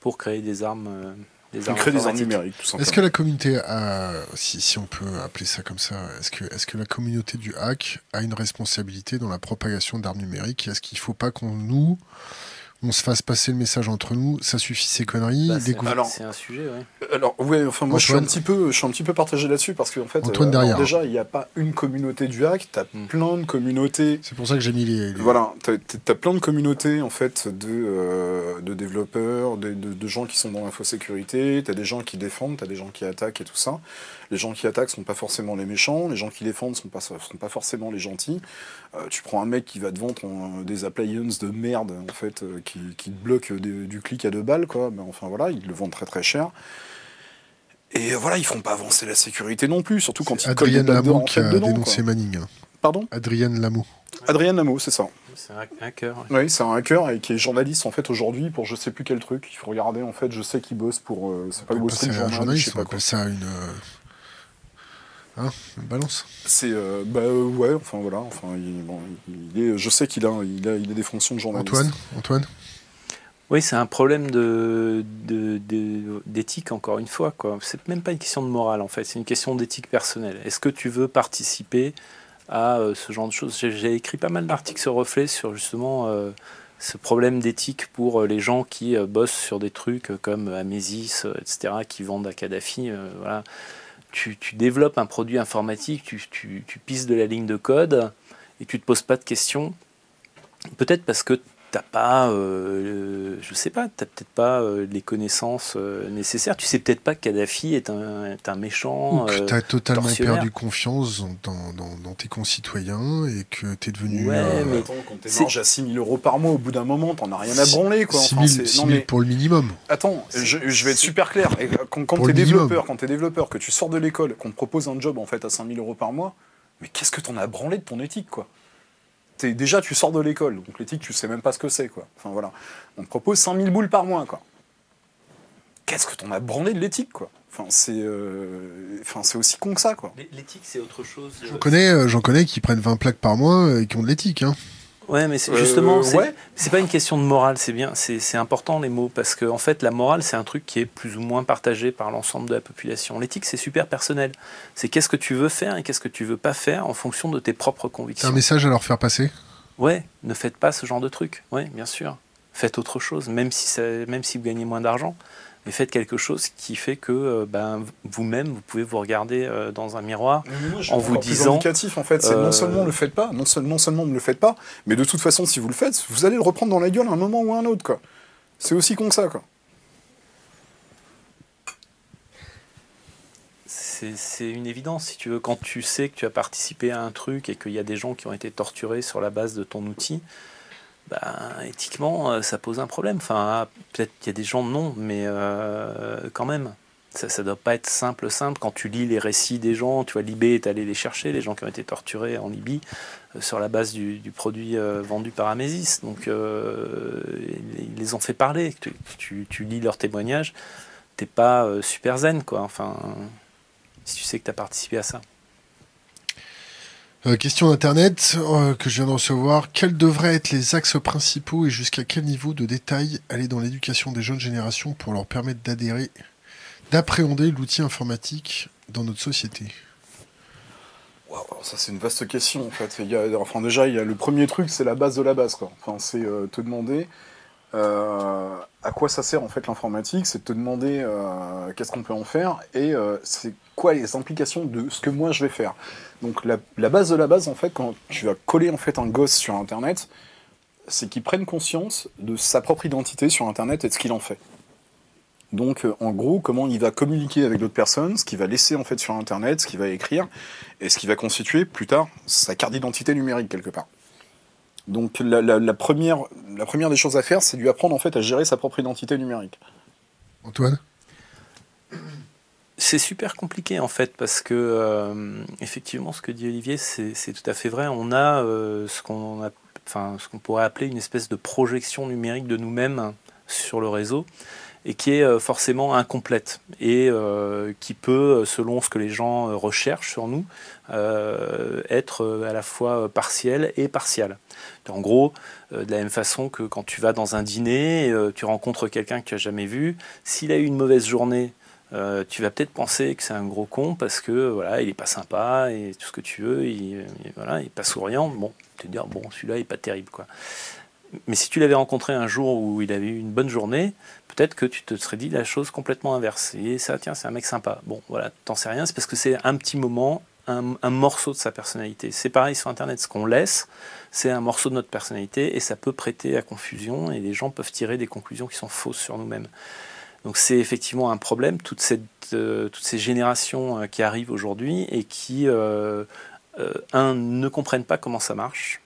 pour créer des armes. euh, des armes des armes numériques tout simplement. Est-ce que la communauté a, si, si on peut appeler ça comme ça, est-ce que, est-ce que la communauté du hack a une responsabilité dans la propagation d'armes numériques? Est-ce qu'il ne faut pas qu'on nous, on se fasse passer le message entre nous Ça suffit ces conneries. Bah, c'est Alors- c'est un sujet, ouais. Alors ouais, enfin moi je suis un petit peu, je suis un petit peu partagé là-dessus parce qu'en fait, Antoine alors, derrière. déjà il n'y a pas une communauté du hack, t'as Hmm. plein de communautés. C'est pour ça que j'ai mis les. les- Voilà, t'as as plein de communautés en fait de, euh, de développeurs, de, de- de gens qui sont dans l'infosécurité, t'as des gens qui défendent, t'as des gens qui attaquent et tout ça. Les gens qui attaquent sont pas forcément les méchants, les gens qui défendent sont pas, sont pas forcément les gentils. Euh, tu prends un mec qui va te vendre ton- des appliances de merde en fait, euh, qui, qui te bloque des- du clic à deux balles, quoi. Ben, enfin voilà, ils le vendent très très cher. Et euh, voilà, ils font pas avancer la sécurité non plus, surtout quand ils collent des Adrienne backdoors Lameau en qui a dedans. dénoncé quoi. Manning. Pardon? Adrienne Lameau. Adrien Lamo, c'est ça. C'est un hacker. ouais. Oui, c'est un hacker et qui est journaliste en fait aujourd'hui pour je sais plus quel truc. Il faut regarder en fait. Je sais qu'il bosse pour. euh, c'est pas le On Wall Street un Journal, je journaliste, sais on pas quoi. appelle ça une. euh, Hein, balance. C'est euh, bah euh, ouais. Enfin voilà. Enfin il, bon, il est. Je sais qu'il a, il a, il a des fonctions de journaliste. Antoine Antoine? Oui, c'est un problème de, de- de- d'éthique, encore une fois. Quoi. C'est même pas une question de morale, en fait. C'est une question d'éthique personnelle. Est-ce que tu veux participer à euh, ce genre de choses? J'ai, j'ai écrit pas mal d'articles sur Reflet sur justement euh, ce problème d'éthique pour euh, les gens qui euh, bossent sur des trucs comme Amesis, euh, etc., qui vendent à Kadhafi. euh, voilà. Tu, développes un produit informatique, tu, tu, de la ligne de code et tu te poses pas de questions. Peut-être parce que t'as pas, euh, je sais pas, t'as peut-être pas euh, les connaissances euh, nécessaires. Tu sais peut-être pas que Kadhafi est un, est un Ou méchant. que euh, tu as totalement perdu confiance dans, dans- dans tes concitoyens et que tu es devenu. Ouais, euh, mais- Attends, quand t'es marge à 6000 euros par mois, au bout d'un moment, t'en as rien à branler quoi. 6 Enfin, 000, c'est- 6 non, 000 mais pour le minimum. Attends, je, je vais être super clair. Et quand t'es développeur, quand t'es développeur, que tu sors de l'école, qu'on te propose un job en fait à 5000 euros par mois, mais qu'est-ce que t'en as branlé de ton éthique quoi? T'es- Déjà, tu sors de l'école, donc l'éthique, tu sais même pas ce que c'est quoi. Enfin voilà, on te propose 5000 boules par mois quoi. Qu'est-ce que t'en as branlé de l'éthique quoi? Enfin c'est, euh, enfin c'est aussi con que ça quoi. L'éthique, c'est autre chose. J'en connais, euh, j'en connais qui prennent 20 plaques par mois euh, et qui ont de l'éthique. Hein. Ouais, mais c'est Euh, justement, c'est ouais. pas une question de morale, c'est bien, c'est important les mots, parce que en fait, la morale, c'est un truc qui est plus ou moins partagé par l'ensemble de la population. L'éthique, c'est super personnel. C'est qu'est-ce que tu veux faire et qu'est-ce que tu veux pas faire en fonction de tes propres C'est un convictions. message à leur faire passer. Ouais, ne faites pas ce genre de truc. Ouais, bien sûr. Faites autre chose, même si, ça, même si vous gagnez moins d'argent. Mais faites quelque chose qui fait que euh, ben, vous-même, vous pouvez vous regarder euh, dans un miroir. En vous disant, indicatif en fait, c'est euh, non seulement ne le faites pas, non, seul- non seulement ne le faites pas, mais de toute façon si vous le faites, vous allez le reprendre dans la gueule à un moment ou à un autre quoi. C'est aussi con que ça quoi. C'est c'est une évidence, si tu veux. Quand tu sais que tu as participé à un truc et qu'il y a des gens qui ont été torturés sur la base de ton outil, ben, éthiquement, euh, ça pose un problème. Enfin, ah, peut-être qu'il y a des gens non, mais euh, quand même. ça, ça doit pas être simple, simple. Quand tu lis les récits des gens, tu vois, Libé est allé les chercher, les gens qui ont été torturés en Libye, euh, sur la base du, produit vendu par Amésis. Donc, ils les ont fait parler. Tu, tu, lis leurs témoignages, t'es pas super zen, quoi. Enfin, si tu sais que tu as participé à ça. Question d'Internet que je viens de recevoir. Quels devraient être les axes principaux et jusqu'à quel niveau de détail aller dans l'éducation des jeunes générations pour leur permettre d'adhérer d'appréhender l'outil informatique dans notre société? Ça c'est une vaste question en fait. Enfin déjà, il y a le premier truc, c'est la base de la base quoi. Enfin, c'est euh, te demander euh, à quoi ça sert en fait l'informatique, c'est te demander euh, qu'est-ce qu'on peut en faire et c'est quoi les implications de ce que moi je vais faire. Donc la, base de la base en fait, quand tu vas coller en fait un gosse sur Internet, c'est qu'il prenne conscience de sa propre identité sur Internet et de ce qu'il en fait. Donc, euh, en gros, comment il va communiquer avec d'autres personnes, ce qu'il va laisser en fait sur Internet, ce qu'il va écrire, et ce qui va constituer plus tard sa carte d'identité numérique quelque part. Donc, la, première, la première des choses à faire, c'est lui apprendre en fait à gérer sa propre identité numérique. Antoine? C'est super compliqué en fait parce que euh, effectivement ce que dit Olivier c'est tout à fait vrai. On a euh, ce qu'on enfin pourrait appeler une espèce de projection numérique de nous-mêmes sur le réseau et qui est euh, forcément incomplète et qui peut, selon ce que les gens recherchent sur nous, être à la fois partielle et partiale. En gros, de la même façon que quand tu vas dans un dîner, tu rencontres quelqu'un que tu n'as jamais vu, s'il a eu une mauvaise journée, tu vas peut-être penser que c'est un gros con parce que voilà, il est pas sympa et tout ce que tu veux, il, voilà, il est pas souriant. Bon, tu te dire bon, celui-là il est pas terrible quoi. Mais si tu l'avais rencontré un jour où il avait eu une bonne journée, peut-être que tu te serais dit la chose complètement inverse. Et ça, tiens, c'est un mec sympa. Bon, voilà, t'en sais rien, c'est parce que c'est un petit moment, un, morceau de sa personnalité. C'est pareil sur Internet, ce qu'on laisse, c'est un morceau de notre personnalité et ça peut prêter à confusion et les gens peuvent tirer des conclusions qui sont fausses sur nous-mêmes. Donc c'est effectivement un problème, toute cette, euh, toutes ces générations euh, qui arrivent aujourd'hui et qui, euh, un, ne comprennent pas comment ça marche,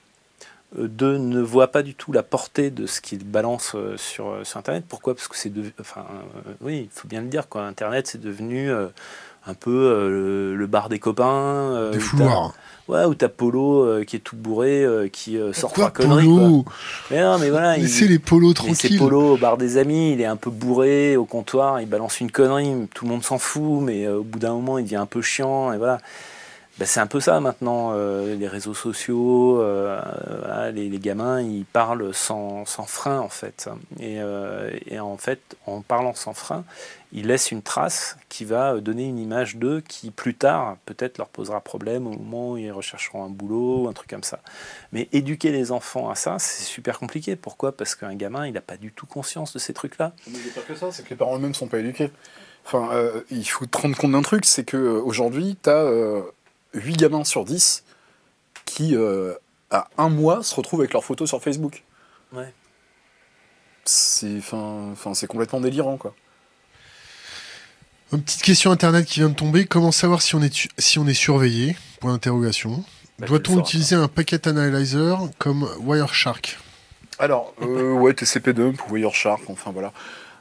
deux ne voient pas du tout la portée de ce qu'ils balancent sur, sur, Internet. Pourquoi? Parce que c'est de, enfin, oui, il faut bien le dire, quoi. Internet, c'est devenu un peu le, bar des copains. des fouloirs. Ouais, ou t'as Polo qui est tout bourré, qui sort trois conneries. Polo Mais non, mais voilà. Laissez les polos tranquilles. C'est Polo au bar des amis, il est un peu bourré au comptoir, il balance une connerie, tout le monde s'en fout, mais au bout d'un moment, il devient un peu chiant, et voilà. Bah, c'est un peu ça maintenant, euh, les réseaux sociaux, euh, les, gamins, ils parlent sans, frein en fait. Euh, et, en fait, en parlant sans frein, ils laissent une trace qui va donner une image d'eux qui plus tard peut-être leur posera problème au moment où ils rechercheront un boulot ou un truc comme ça. Mais éduquer les enfants à ça, c'est super compliqué. Pourquoi? Parce qu'un gamin, il n'a pas du tout conscience de ces trucs-là. Mais pas que ça, c'est que les parents eux-mêmes ne sont pas éduqués. Enfin, il faut te rendre compte d'un truc, c'est qu'aujourd'hui, tu as 8 gamins sur 10 qui, euh, à un mois, se retrouvent avec leurs photos sur Facebook. Ouais. C'est complètement délirant, quoi. Une petite question internet qui vient de tomber. Comment savoir si on est, si on est surveillé? Point d'interrogation. Bah, Doit-on utiliser un packet analyzer comme Wireshark? Alors, euh, ouais, TCP dump ou Wireshark, enfin voilà.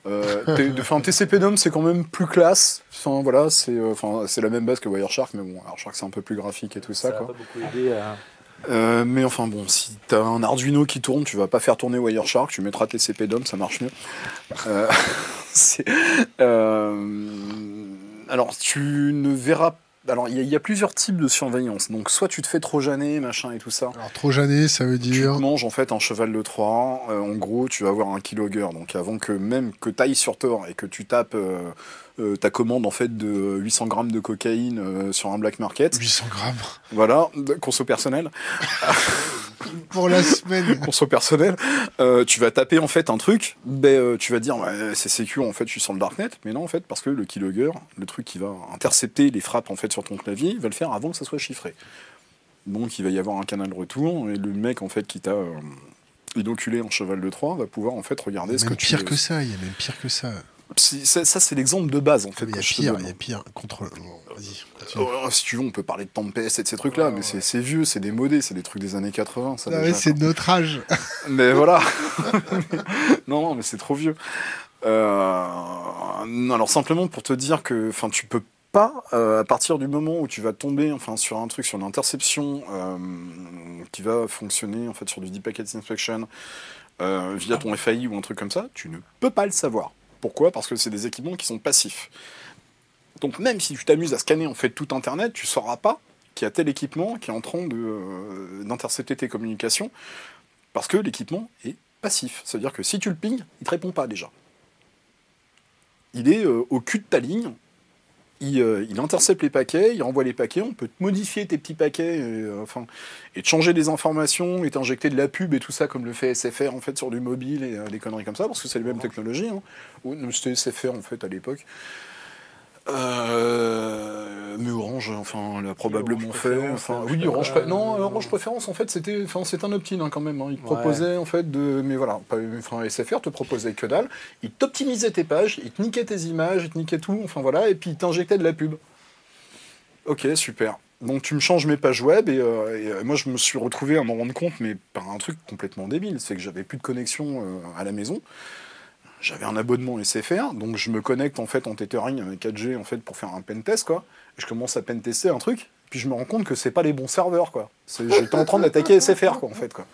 Euh, enfin, TCP DOM c'est quand même plus classe. Enfin voilà, c'est euh, c'est la même base que Wireshark, mais bon, Wireshark c'est un peu plus graphique et tout ça. ça quoi. Pas beaucoup aidé à... Euh, mais enfin bon, si t'as un Arduino qui tourne, tu vas pas faire tourner Wireshark, tu mettras TCP DOM, ça marche mieux. Euh, (laughs) euh, alors tu ne verras alors, il y, a plusieurs types de surveillance. Donc, soit tu te fais trop janer, machin et tout ça. Alors, trop janer, ça veut dire. Tu te manges en fait un cheval de Troie. Euh, en gros, tu vas avoir un keylogger. Donc, avant que même que tu ailles sur Tor et que tu tapes euh, euh, ta commande en fait de 800 grammes de cocaïne sur un black market. 800 grammes. Voilà, conso personnel. (laughs) pour la semaine. Conso personnel. Euh, tu vas taper en fait un truc, ben, euh, tu vas dire c'est sécure en fait, je suis sur le darknet, mais non en fait parce que le keylogger, le truc qui va intercepter les frappes en fait sur ton clavier, il va le faire avant que ça soit chiffré. Donc il va y avoir un canal de retour et le mec en fait qui t'a euh, inoculé en cheval de Troie va pouvoir en fait regarder ce que tu. Pire que ça, il y a même pire que ça. Ça, c'est l'exemple de base en fait. Il y a pire, il y a pire. Contre. Vas-y. Oh, si tu veux, on peut parler de Tempest et de ces trucs-là, mais c'est vieux, c'est démodé, c'est des trucs des années 80. Ça, ah c'est notre âge. (laughs) mais voilà. (laughs) non, non, mais c'est trop vieux. Euh, non, alors simplement pour te dire que enfin, tu peux pas, euh, à partir du moment où tu vas tomber enfin, sur un truc, sur une interception euh, qui va fonctionner en fait, sur du Deep Packet Inspection euh, via ton FAI ou un truc comme ça, tu ne peux pas le savoir. Pourquoi? Parce que c'est des équipements qui sont passifs. Donc même si tu t'amuses à scanner en fait tout Internet, tu ne sauras pas qu'il y a tel équipement qui est en train de, d'intercepter tes communications, parce que l'équipement est passif. C'est-à-dire que si tu le ping, il ne te répond pas déjà. Il est au cul de ta ligne, euh, il, intercepte les paquets, il envoie les paquets, on peut modifier tes petits paquets, et, euh, enfin, et te changer des informations, et t'injecter de la pub et tout ça, comme le fait SFR en fait sur du mobile et euh, des conneries comme ça, parce que c'est les mêmes technologies. Hein. C'était SFR en fait à l'époque. Euh, mais Orange, enfin, l'a probablement fait. Enfin, oui, Orange, non, Orange préférence, en fait, c'était, enfin, c'est un opt-in hein, quand même. Hein. Il proposait en fait de, mais voilà, enfin, SFR te proposait que dalle. Il t'optimisait tes pages, il te niquait tes images, il te niquait tout, enfin voilà, et puis il t'injectait de la pub. Ok, super. Donc tu me changes mes pages web et, euh, euh, moi je me suis retrouvé à m'en rendre compte, mais par un truc complètement débile, c'est que j'avais plus de connexion à la maison j'avais un abonnement SFR, donc je me connecte en fait en tethering avec 4G en fait pour faire un pentest quoi. je commence à pentester un truc, puis je me rends compte que c'est pas les bons serveurs quoi. J'étais en train d'attaquer SFR quoi en fait quoi.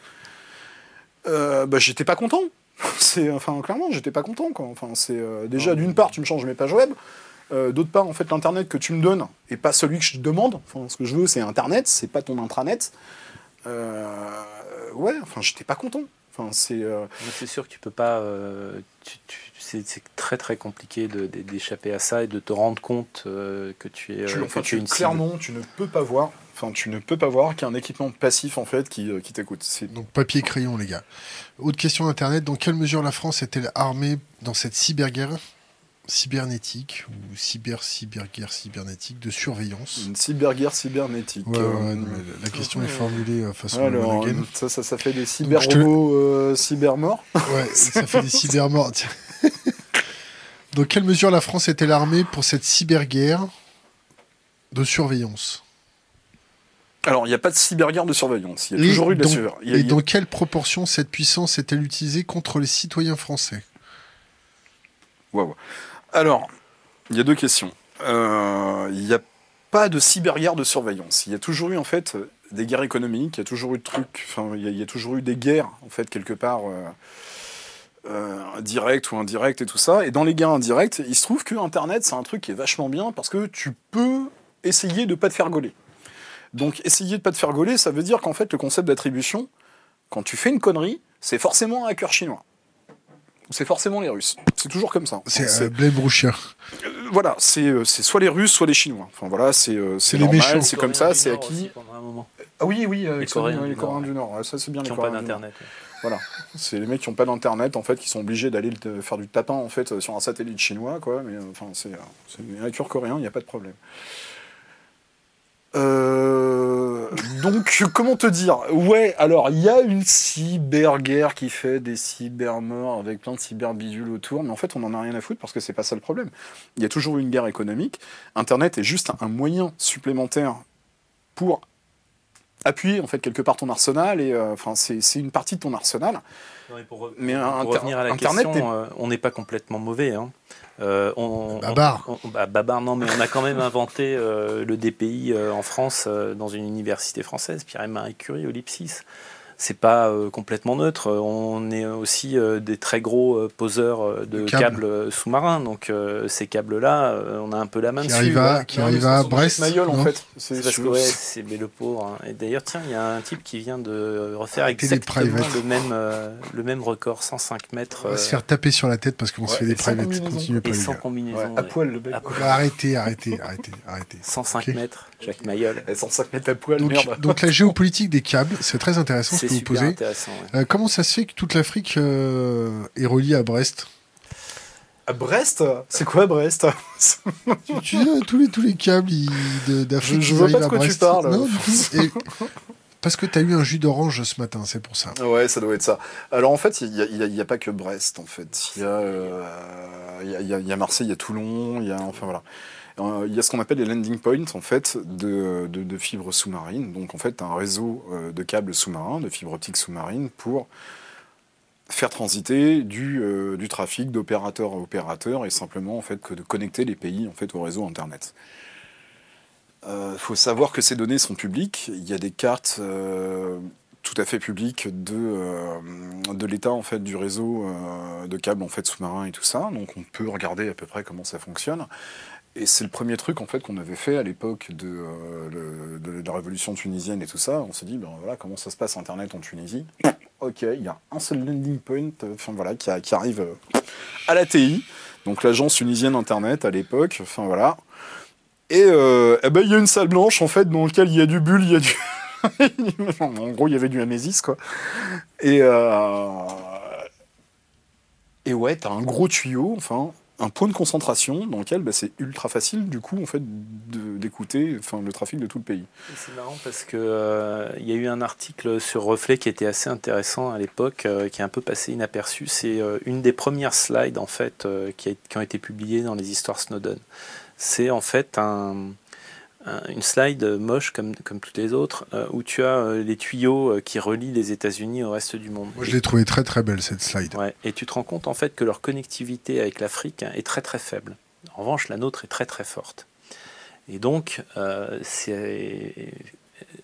Euh, bah j'étais pas content. (laughs) C'est enfin clairement j'étais pas content quoi. Enfin c'est euh, déjà d'une part tu me changes mes pages web, euh, d'autre part en fait l'internet que tu me donnes et pas celui que je te demande. Enfin ce que je veux c'est internet, c'est pas ton intranet. ouais enfin j'étais pas content. Enfin, c'est. C'est sûr que tu peux pas c'est très très compliqué d'échapper à ça et de te rendre compte euh, que tu es, tu, euh, tu une clairement tu ne peux pas voir enfin tu ne peux pas voir qu'un équipement passif en fait qui, euh, qui t'écoute. Donc papier crayon les gars. Autre question d'internet. Dans quelle mesure la France est-elle armée dans cette cyberguerre? Cybernétique ou cyber cyberguerre cybernétique de surveillance. Une cyberguerre cybernétique. la question est formulée euh, façon Alors, ça, ça, ça, fait des cyberrobots euh, cybermorts. Ouais, ça fait des (laughs) cybermorts. Dans quelle mesure la France est-elle armée pour cette cyberguerre de surveillance? Alors, il n'y a pas de cyberguerre de surveillance. Il y a toujours eu de la surveillance. Et dans quelle proportion cette puissance est-elle utilisée contre les citoyens français? Waouh. Alors, il y a deux questions. Euh, il n'y a pas de cyberguerre de surveillance. Il y a toujours eu en fait des guerres économiques, il y a toujours eu de trucs, enfin il y, a, toujours eu des guerres en fait quelque part euh, euh, directes ou indirectes et tout ça. Et dans les guerres indirectes, il se trouve que Internet c'est un truc qui est vachement bien parce que tu peux essayer de pas te faire gauler. Donc essayer de pas te faire gauler, ça veut dire qu'en fait le concept d'attribution, quand tu fais une connerie, c'est forcément un hacker chinois c'est forcément les Russes. C'est toujours comme ça. C'est euh, Blame euh, voilà, euh, c'est soit les Russes, soit les Chinois. Enfin voilà, c'est c'est normal, c'est comme ça, c'est acquis. Ah oui, oui, les Coréens, les Coréens du Nord. Ça, c'est bien qui les Coréens. pas d'internet. Voilà, c'est les mecs qui n'ont pas d'internet en fait, qui sont obligés d'aller faire du tapin en fait sur un satellite chinois, quoi. Mais enfin, c'est un coréen, il n'y a pas de problème. Euh, donc, comment te dire? Ouais, alors, il y a une cyberguerre qui fait des cybermorts avec plein de cyberbidules autour, mais en fait, on n'en a rien à foutre parce que c'est pas ça le problème. Il y a toujours eu une guerre économique. Internet est juste un moyen supplémentaire pour appuyer, en fait, quelque part ton arsenal, et euh, enfin, c'est une partie de ton arsenal. mais pour revenir à la Internet question, euh, on n'est pas complètement mauvais. Hein. Euh, on, babar. Bah, babar, non, mais on a quand même inventé euh, le DPI euh, en France dans une université française, Pierre-Marie Curie au Lipsis c'est pas euh, complètement neutre. On est aussi euh, des très gros euh, poseurs de câbles sous-marins, donc ces câbles-là, on a un peu la main qui dessus. Arrive à, qui arrive à Brest en fait. C'est parce que c'est le pauvre. Hein. Et d'ailleurs, tiens, il y a un type qui vient de refaire exactement le même, le même record, 105 mètres. On va se faire taper sur la tête parce qu'on se fait des private. Continue pas. Et sans combinaison. à poil le mec. Arrêtez, arrêtez, arrêtez, arrêtez. 105 mètres, Jacques Mayol. 105 mètres à poil, donc, merde. Donc la géopolitique des câbles, c'est très intéressant que vous posez. Euh, comment ça se fait que toute l'Afrique euh, est reliée à Brest? À Brest? C'est quoi Brest? Tu, sais, tous, les, tous les câbles d'Afrique. Je, je vois pas de quoi tu parles. parce que tu as eu un jus d'orange ce matin, c'est pour ça. Ouais, ça doit être ça. Alors en fait, il n'y a, a, pas que Brest, en fait. Il y, euh, y, a, y, a Marseille, il y a Toulon, il y a. Enfin voilà. Euh, il y a ce qu'on appelle les landing points en fait de, fibres sous-marines. Donc en fait un réseau euh, de câbles sous-marins, de fibres optiques sous-marines pour faire transiter du, euh, trafic d'opérateur à opérateur et simplement en fait que de connecter les pays en fait au réseau internet. Il faut savoir que ces données sont publiques. Il y a des cartes tout à fait publiques de, de l'état en fait du réseau de câbles en fait sous-marins et tout ça. Donc on peut regarder à peu près comment ça fonctionne. Et c'est le premier truc en fait qu'on avait fait à l'époque de, euh, de, la révolution tunisienne et tout ça. On s'est dit, ben voilà, comment ça se passe Internet en Tunisie? Ok, il y a un seul landing point, euh, enfin voilà, qui, arrive euh, à la TI, donc l'agence tunisienne Internet à l'époque. Enfin voilà. Et eh ben il y a une salle blanche en fait dans laquelle il y a du bulle, il y a du (laughs) en gros, il y avait du Amésis, quoi. Et, et ouais, t'as un gros tuyau, enfin, un point de concentration dans lequel bah, c'est ultra facile du coup en fait d'écouter le trafic de tout le pays. C'est marrant parce que euh, il y a eu un article sur Reflet qui était assez intéressant à l'époque euh, qui est un peu passé inaperçu. C'est euh, une des premières slides en fait qui, ont été publiées dans les histoires Snowden. C'est en fait un une slide moche comme, comme toutes les autres, euh, où tu as euh, les tuyaux euh, qui relient les États-Unis au reste du monde. Moi, je l'ai trouvé très très belle cette slide. Ouais, et tu te rends compte en fait que leur connectivité avec l'Afrique hein, est très très faible. En revanche, la nôtre est très très forte. Et donc, c'est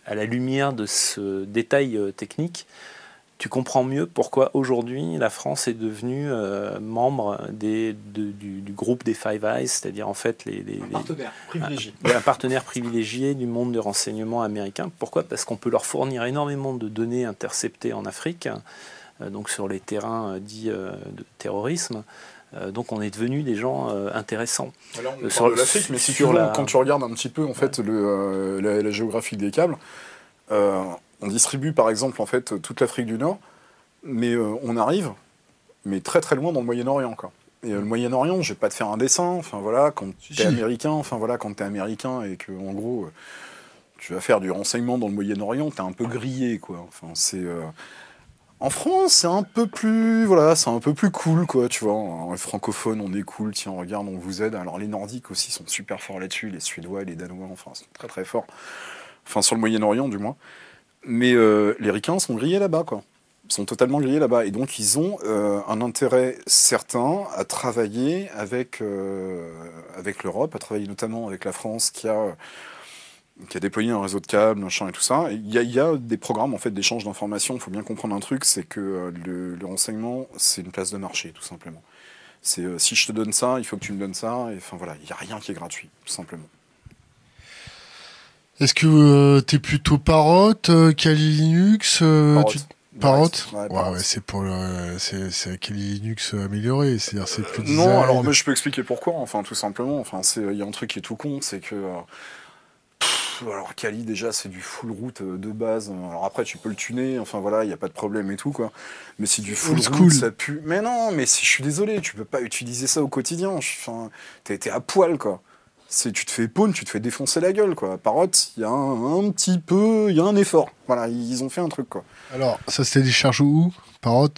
à la lumière de ce détail technique, tu comprends mieux pourquoi aujourd'hui la France est devenue euh, membre des, du, groupe des Five Eyes, c'est-à-dire en fait les, un partenaire privilégié. Un, partenaire privilégié du monde de renseignement américain. Pourquoi? Parce qu'on peut leur fournir énormément de données interceptées en Afrique, euh, donc sur les terrains euh, dits de terrorisme. donc on est devenu des gens intéressants. Alors on sur l'Afrique, mais si tu quand tu regardes un petit peu en fait le, la, la, géographie des câbles, on distribue par exemple en fait toute l'Afrique du Nord, mais euh, on arrive, mais très très loin dans le Moyen-Orient quoi. Et euh, le Moyen-Orient, je vais pas te faire un dessin, enfin voilà, quand tu es américain, enfin voilà, quand tu es américain et que en gros euh, tu vas faire du renseignement dans le Moyen-Orient, tu es un peu grillé quoi. Enfin c'est en France, c'est un peu plus voilà, c'est un peu plus cool quoi, tu vois. En francophone, on est cool, tiens, regarde, on vous aide. Alors les Nordiques aussi sont super forts là-dessus, les Suédois, les Danois, enfin, sont très très forts. Enfin sur le Moyen-Orient du moins. Mais euh, les ricains sont grillés là-bas, quoi. Ils sont totalement grillés là-bas. Et donc, ils ont euh, un intérêt certain à travailler avec, euh, avec l'Europe, à travailler notamment avec la France qui a, qui a déployé un réseau de câbles, machin et tout ça. Il y, a des programmes en fait, d'échange d'informations. Il faut bien comprendre un truc c'est que le, renseignement, c'est une place de marché, tout simplement. C'est si je te donne ça, il faut que tu me donnes ça. Enfin voilà, il n'y a rien qui est gratuit, tout simplement. Est-ce que euh, tu es plutôt Parrot, euh, Kali Linux euh, Parrot, ouais, c'est pour c'est Kali Linux amélioré, c'est-à-dire c'est plus Non, alors mais je peux expliquer pourquoi. Enfin, tout simplement. Enfin, c'est il y a un truc qui est tout con, c'est que alors Kali déjà c'est du full route de base. Alors après tu peux le tuner, enfin voilà, il n'y a pas de problème et tout quoi. Mais c'est du full route, ça pue. Mais non, mais si je suis désolé, tu peux pas utiliser ça au quotidien. Enfin, t'es à poil quoi c'est tu te fais pawn, tu te fais défoncer la gueule quoi. Parrot, il y a un, petit peu, il y a un effort. Voilà, ils ont fait un truc quoi. Alors, ça c'était des charges où Parrot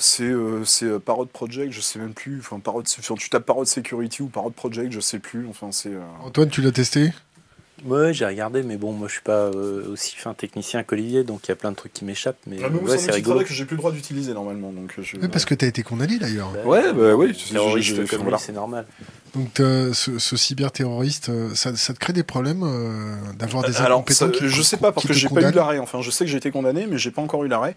c'est euh, euh, Parrot Project, je sais même plus. Enfin, Parrot, tu tapes Parrot Security ou Parrot Project, je sais plus. Enfin, c'est. Euh, Antoine, tu l'as testé? Ouais, j'ai regardé, mais bon, moi je suis pas aussi fin technicien qu'Olivier, donc il y a plein de trucs qui m'échappent. Mais, ah, ouais, c'est rigolo. que j'ai plus le droit d'utiliser normalement. Donc je... parce que tu as été condamné d'ailleurs. Bah, ouais, bah, oui. Terroriste comme c'est normal. Donc ce, ce, cyberterroriste, euh, ça, ça, te crée des problèmes euh, d'avoir des incompétents qui, Je sais pas, parce que j'ai pas eu l'arrêt. Enfin, je sais que j'ai été condamné, mais j'ai pas encore eu l'arrêt.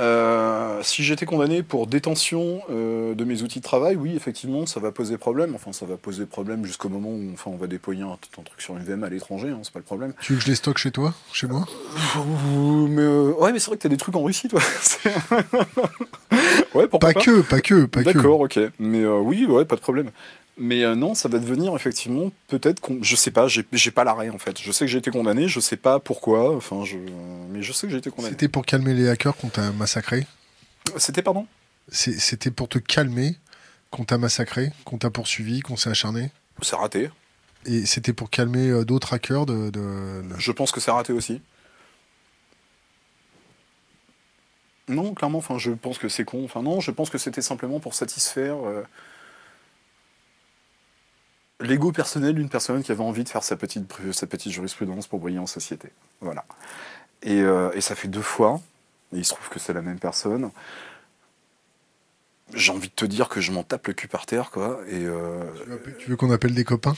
Euh, si j'étais condamné pour détention de mes outils de travail, oui, effectivement, ça va poser problème. Enfin, ça va poser problème jusqu'au moment où enfin, on va déployer un, truc sur une VM à l'étranger, hein, c'est pas le problème. Tu veux que je les stocke chez toi Chez moi? Mais, Ouais, mais c'est vrai que t'as des trucs en Russie, toi. (laughs) ouais, pas, pas, que, pas que, pas que. D'accord, ok. Mais oui, ouais, pas de problème. Mais euh, non, ça va devenir effectivement peut-être, je sais pas, j'ai pas l'arrêt en fait. Je sais que j'ai été condamné, je sais pas pourquoi, enfin, je, mais je sais que j'ai été condamné. C'était pour calmer les hackers qu'on t'a massacré? C'était pardon? C'était pour te calmer qu'on t'a massacré, qu'on t'a poursuivi, qu'on s'est acharné? C'est raté. Et c'était pour calmer euh, d'autres hackers de, Je pense que c'est raté aussi. Non, clairement, enfin, je pense que c'est con. Enfin, non, je pense que c'était simplement pour satisfaire. Euh, l'ego personnel d'une personne qui avait envie de faire sa petite, sa petite jurisprudence pour briller en société. Voilà. Et, euh, et, ça fait deux fois, et il se trouve que c'est la même personne. j'ai envie de te dire que je m'en tape le cul par terre, quoi. Et euh, Tu veux qu'on appelle des copains?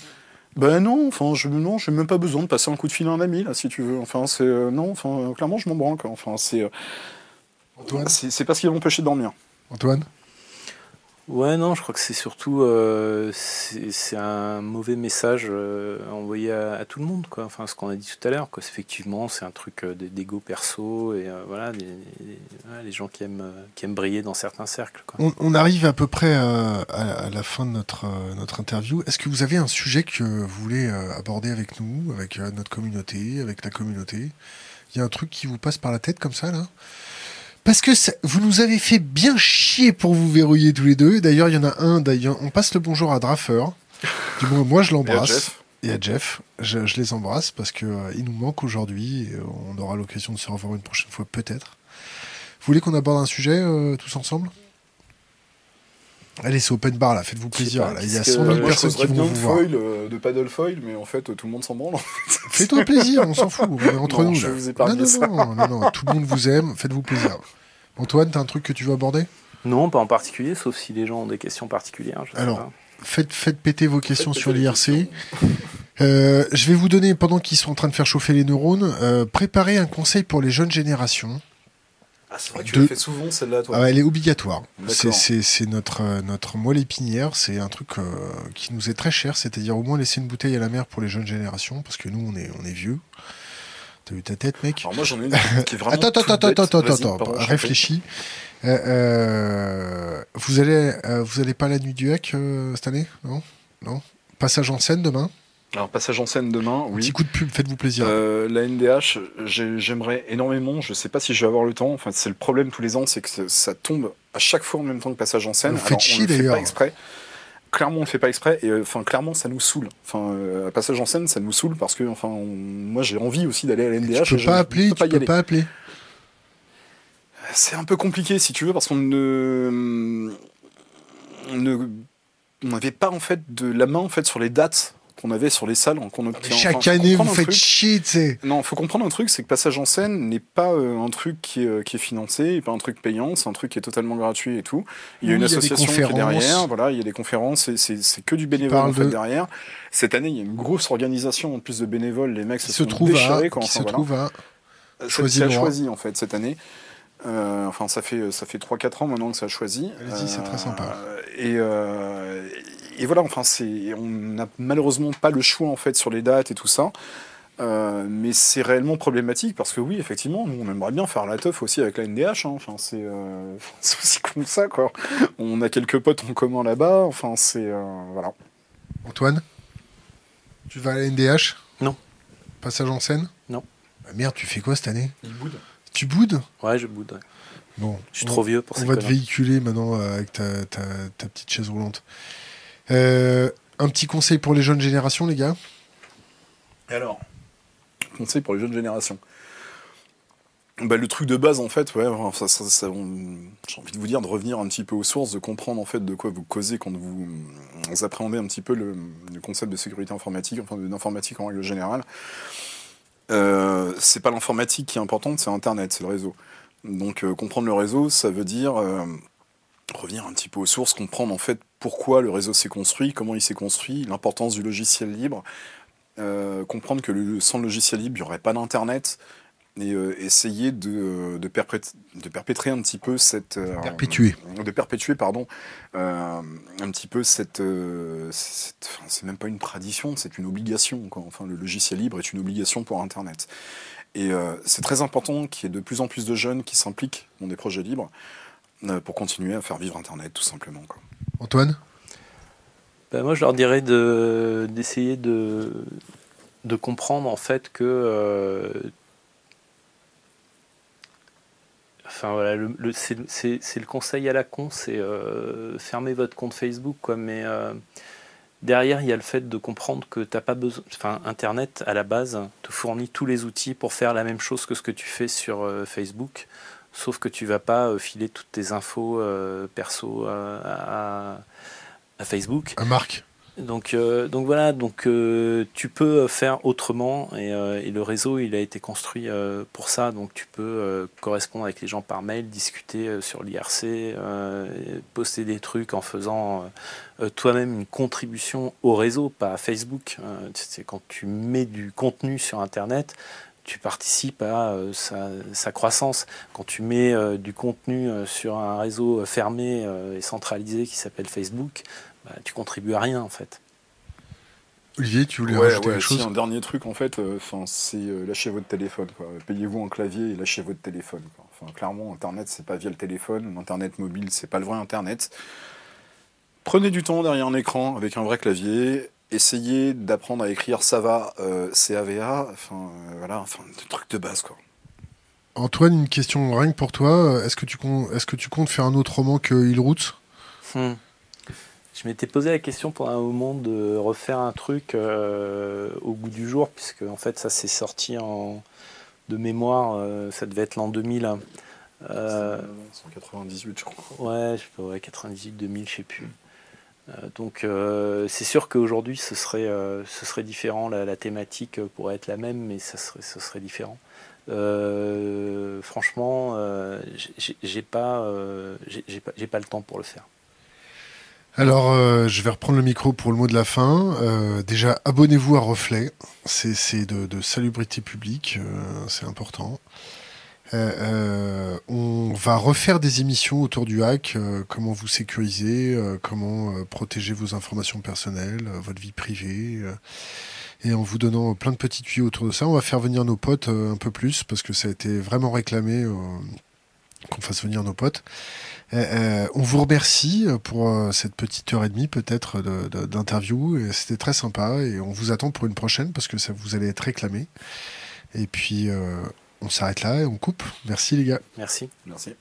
Ben non, enfin, je non, j'ai même pas besoin de passer un coup de fil à un ami là, si tu veux. Enfin, c'est euh, non, enfin, clairement, je m'en branle. Quoi. Enfin, c'est Antoine? c'est parce qu'il va m'empêcher de dormir. Antoine? Ouais, non, je crois que c'est surtout euh, c'est un mauvais message euh, envoyé à, tout le monde, quoi. Enfin, ce qu'on a dit tout à l'heure, quoi. C'est Effectivement, c'est un truc euh, d'ego perso et voilà, les, gens qui aiment qui aiment briller dans certains cercles, quoi. on, arrive à peu près à, la fin de notre, notre interview. Est-ce que vous avez un sujet que vous voulez aborder avec nous, avec notre communauté, avec la communauté? Il y a un truc qui vous passe par la tête comme ça, là? Parce que ça- vous nous avez fait bien chier pour vous verrouiller tous les deux. D'ailleurs, il y en a un, d'ailleurs, on passe le bonjour à Draffer. Du moins, moi, je l'embrasse. Et à Jeff, je, je les embrasse parce que euh, nous manquent aujourd'hui et euh, on aura l'occasion de se revoir une prochaine fois peut-être. Vous voulez qu'on aborde un sujet euh, tous ensemble? Allez, c'est open bar là, faites-vous plaisir. pas, là. Il y a qu'est-ce 100 que- 000 moi, je personnes qui vont vous de voir. foil, euh, de paddle foil, mais en fait, tout le monde s'en branle. Fais-toi plaisir, on s'en fout, on est entre Non, nous. je là. vous non, non, ça. non, non, non, tout le monde vous aime, faites-vous plaisir. Antoine, t'as un truc que tu veux aborder? Non, pas en particulier, sauf si les gens ont des questions particulières. Je sais Alors, pas. faites, faites péter vos questions Faites sur l'IRC. Euh, je vais vous donner, pendant qu'ils sont en train de faire chauffer les neurones, euh, préparer un conseil pour les jeunes générations. Ah, c'est vrai que tu l'as fait souvent celle-là, toi. Ah elle est obligatoire. C'est- notre, euh, notre moelle épinière. C'est un truc euh, qui nous est très cher. C'est-à-dire au moins laisser une bouteille à la mer pour les jeunes générations. Parce que nous, on est, on est vieux. T'as vu ta tête, mec Alors moi, j'en ai une qui est (laughs) vraiment. Attends, attends, bête. attends, attends, attends, pardon, réfléchis. Euh, euh, vous allez, vous allez pas à la nuit du hack cette année? Non, non? Passage en scène demain? Alors, passage en scène demain, oui. Petit coup de pub, faites-vous plaisir. Euh, la NDH, j'ai- j'aimerais énormément. Je sais pas si je vais avoir le temps. Enfin, c'est le problème tous les ans, c'est que ça- tombe à chaque fois en même temps que passage en scène. Faites Alors, chier, on le fait pas exprès. Clairement, on le fait pas exprès. Et euh, clairement, ça nous saoule. Enfin, euh, passage en scène, ça nous saoule parce que, enfin, on- moi, j'ai envie aussi d'aller à la NDH. tu peux pas ne appeler, peux tu y peux aller. pas appeler. C'est un peu compliqué, si tu veux, parce qu'on ne, on ne, on n'avait pas en fait de la main en fait sur les dates qu'on avait sur les salles qu'on obtient. Chaque Enfin, année, vous faites truc. chier, tu sais. Non, faut comprendre un truc, c'est que Passage en scène n'est pas euh, un truc qui est, euh, qui est financé, et pas un truc payant, c'est un truc qui est totalement gratuit et tout. Il y a Oui, une a association qui est derrière, voilà, il y a des conférences, c'est que du bénévole en fait de- derrière. Cette année, il y a une grosse organisation en plus de bénévoles, les mecs se, se sont trouve à, déchirés, quoi, qui enfin, se voilà. trouve à. Le roi. choisi en fait cette année. Euh, enfin, ça fait ça fait 3-4 ans maintenant que ça a choisi. Allez-y, c'est très sympa. Et, euh, et voilà, enfin, on n'a malheureusement pas le choix en fait sur les dates et tout ça. Euh, mais c'est réellement problématique parce que oui, effectivement, nous, on aimerait bien faire la teuf aussi avec la NDH. hein. Enfin, c'est euh, (laughs) aussi con que ça, quoi. On a quelques potes en commun là-bas. Enfin, c'est euh, voilà. Antoine Tu vas à la NDH Non. Passage en scène? Non. Bah merde, tu fais quoi cette année? Il boude. Tu boudes? Ouais, je boude. ouais. Bon. Je suis on- trop vieux pour On ces va te véhiculer maintenant avec ta, ta, ta petite chaise roulante. Euh, un petit conseil pour les jeunes générations, les gars alors Conseil pour les jeunes générations. Bah, le truc de base, en fait, ouais, j'ai envie de vous dire de revenir un petit peu aux sources, de comprendre en fait de quoi vous causez quand vous, appréhendez un petit peu le, concept de sécurité informatique, enfin d'informatique en règle générale. Euh, c'est pas l'informatique qui est importante, c'est Internet, c'est le réseau. Donc euh, comprendre le réseau, ça veut dire euh, revenir un petit peu aux sources, comprendre en fait pourquoi le réseau s'est construit, comment il s'est construit, l'importance du logiciel libre, euh, comprendre que le, sans le logiciel libre, il n'y aurait pas d'Internet, et euh, essayer de, de, perpét- de perpétrer un petit peu cette... euh, Perpétuer. de perpétuer, pardon, euh, un petit peu cette... euh, cette- enfin, c'est même pas une tradition, c'est une obligation. Quoi. Enfin, le logiciel libre est une obligation pour Internet. Et euh, c'est très important qu'il y ait de plus en plus de jeunes qui s'impliquent dans des projets libres euh, pour continuer à faire vivre Internet, tout simplement. Quoi. Antoine? Bah, moi, je leur dirais de- d'essayer de, de comprendre en fait que. euh, Enfin voilà, le, le- c'est le conseil à la con, c'est euh, fermer votre compte Facebook, quoi. Mais euh, derrière, il y a le fait de comprendre que t'as pas besoin. Enfin, Internet à la base te fournit tous les outils pour faire la même chose que ce que tu fais sur euh, Facebook, sauf que tu vas pas euh, filer toutes tes infos euh, perso à, à Facebook. Un Marc Donc, euh, donc voilà, donc euh, tu peux faire autrement et, euh, et, le réseau il a été construit pour ça. Donc tu peux correspondre avec les gens par mail, discuter sur l'IRC, poster des trucs en faisant toi-même une contribution au réseau, pas à Facebook. C'est quand tu mets du contenu sur Internet, tu participes à sa, sa, croissance. Quand tu mets du contenu sur un réseau fermé et centralisé qui s'appelle Facebook, bah, tu contribues à rien en fait. Olivier, tu voulais rajouter quelque chose Un dernier truc en fait, euh, c'est euh, lâchez votre téléphone. Payez-vous un clavier et lâchez votre téléphone. Enfin, clairement, Internet, c'est pas via le téléphone. Internet mobile, c'est pas le vrai Internet. Prenez du temps derrière un écran avec un vrai clavier. Essayez d'apprendre à écrire ça va, euh, CAVA. Enfin, voilà, enfin, des trucs de base quoi. Antoine, une question rien que pour toi. Est-ce que tu comptes, est-ce que tu comptes faire un autre roman que Il Route hmm. Je m'étais posé la question pendant un moment de refaire un truc euh, au goût du jour, puisque en fait ça s'est sorti en, de mémoire, euh, ça devait être l'an 2000. Euh, 198 je crois. Ouais, je ouais 98, 2000, je sais plus. Euh, donc c'est sûr qu'aujourd'hui ce serait, serait différent, la, thématique pourrait être la même, mais serait, ce serait différent. franchement, j'ai pas, j'ai pas, le temps pour le faire. Alors, euh, je vais reprendre le micro pour le mot de la fin. Euh, déjà, abonnez-vous à Reflet. C'est de, salubrité publique, euh, c'est important. On va refaire des émissions autour du hack, comment vous sécuriser, comment protéger vos informations personnelles, votre vie privée, et en vous donnant plein de petits tuyaux autour de ça. On va faire venir nos potes un peu plus, parce que ça a été vraiment réclamé qu'on fasse venir nos potes. Euh, euh, on vous remercie pour euh, cette petite heure et demie peut-être d'interview. C'était très sympa et on vous attend pour une prochaine parce que ça vous allez être réclamé. Et puis on s'arrête là et on coupe. Merci les gars. Merci. Merci.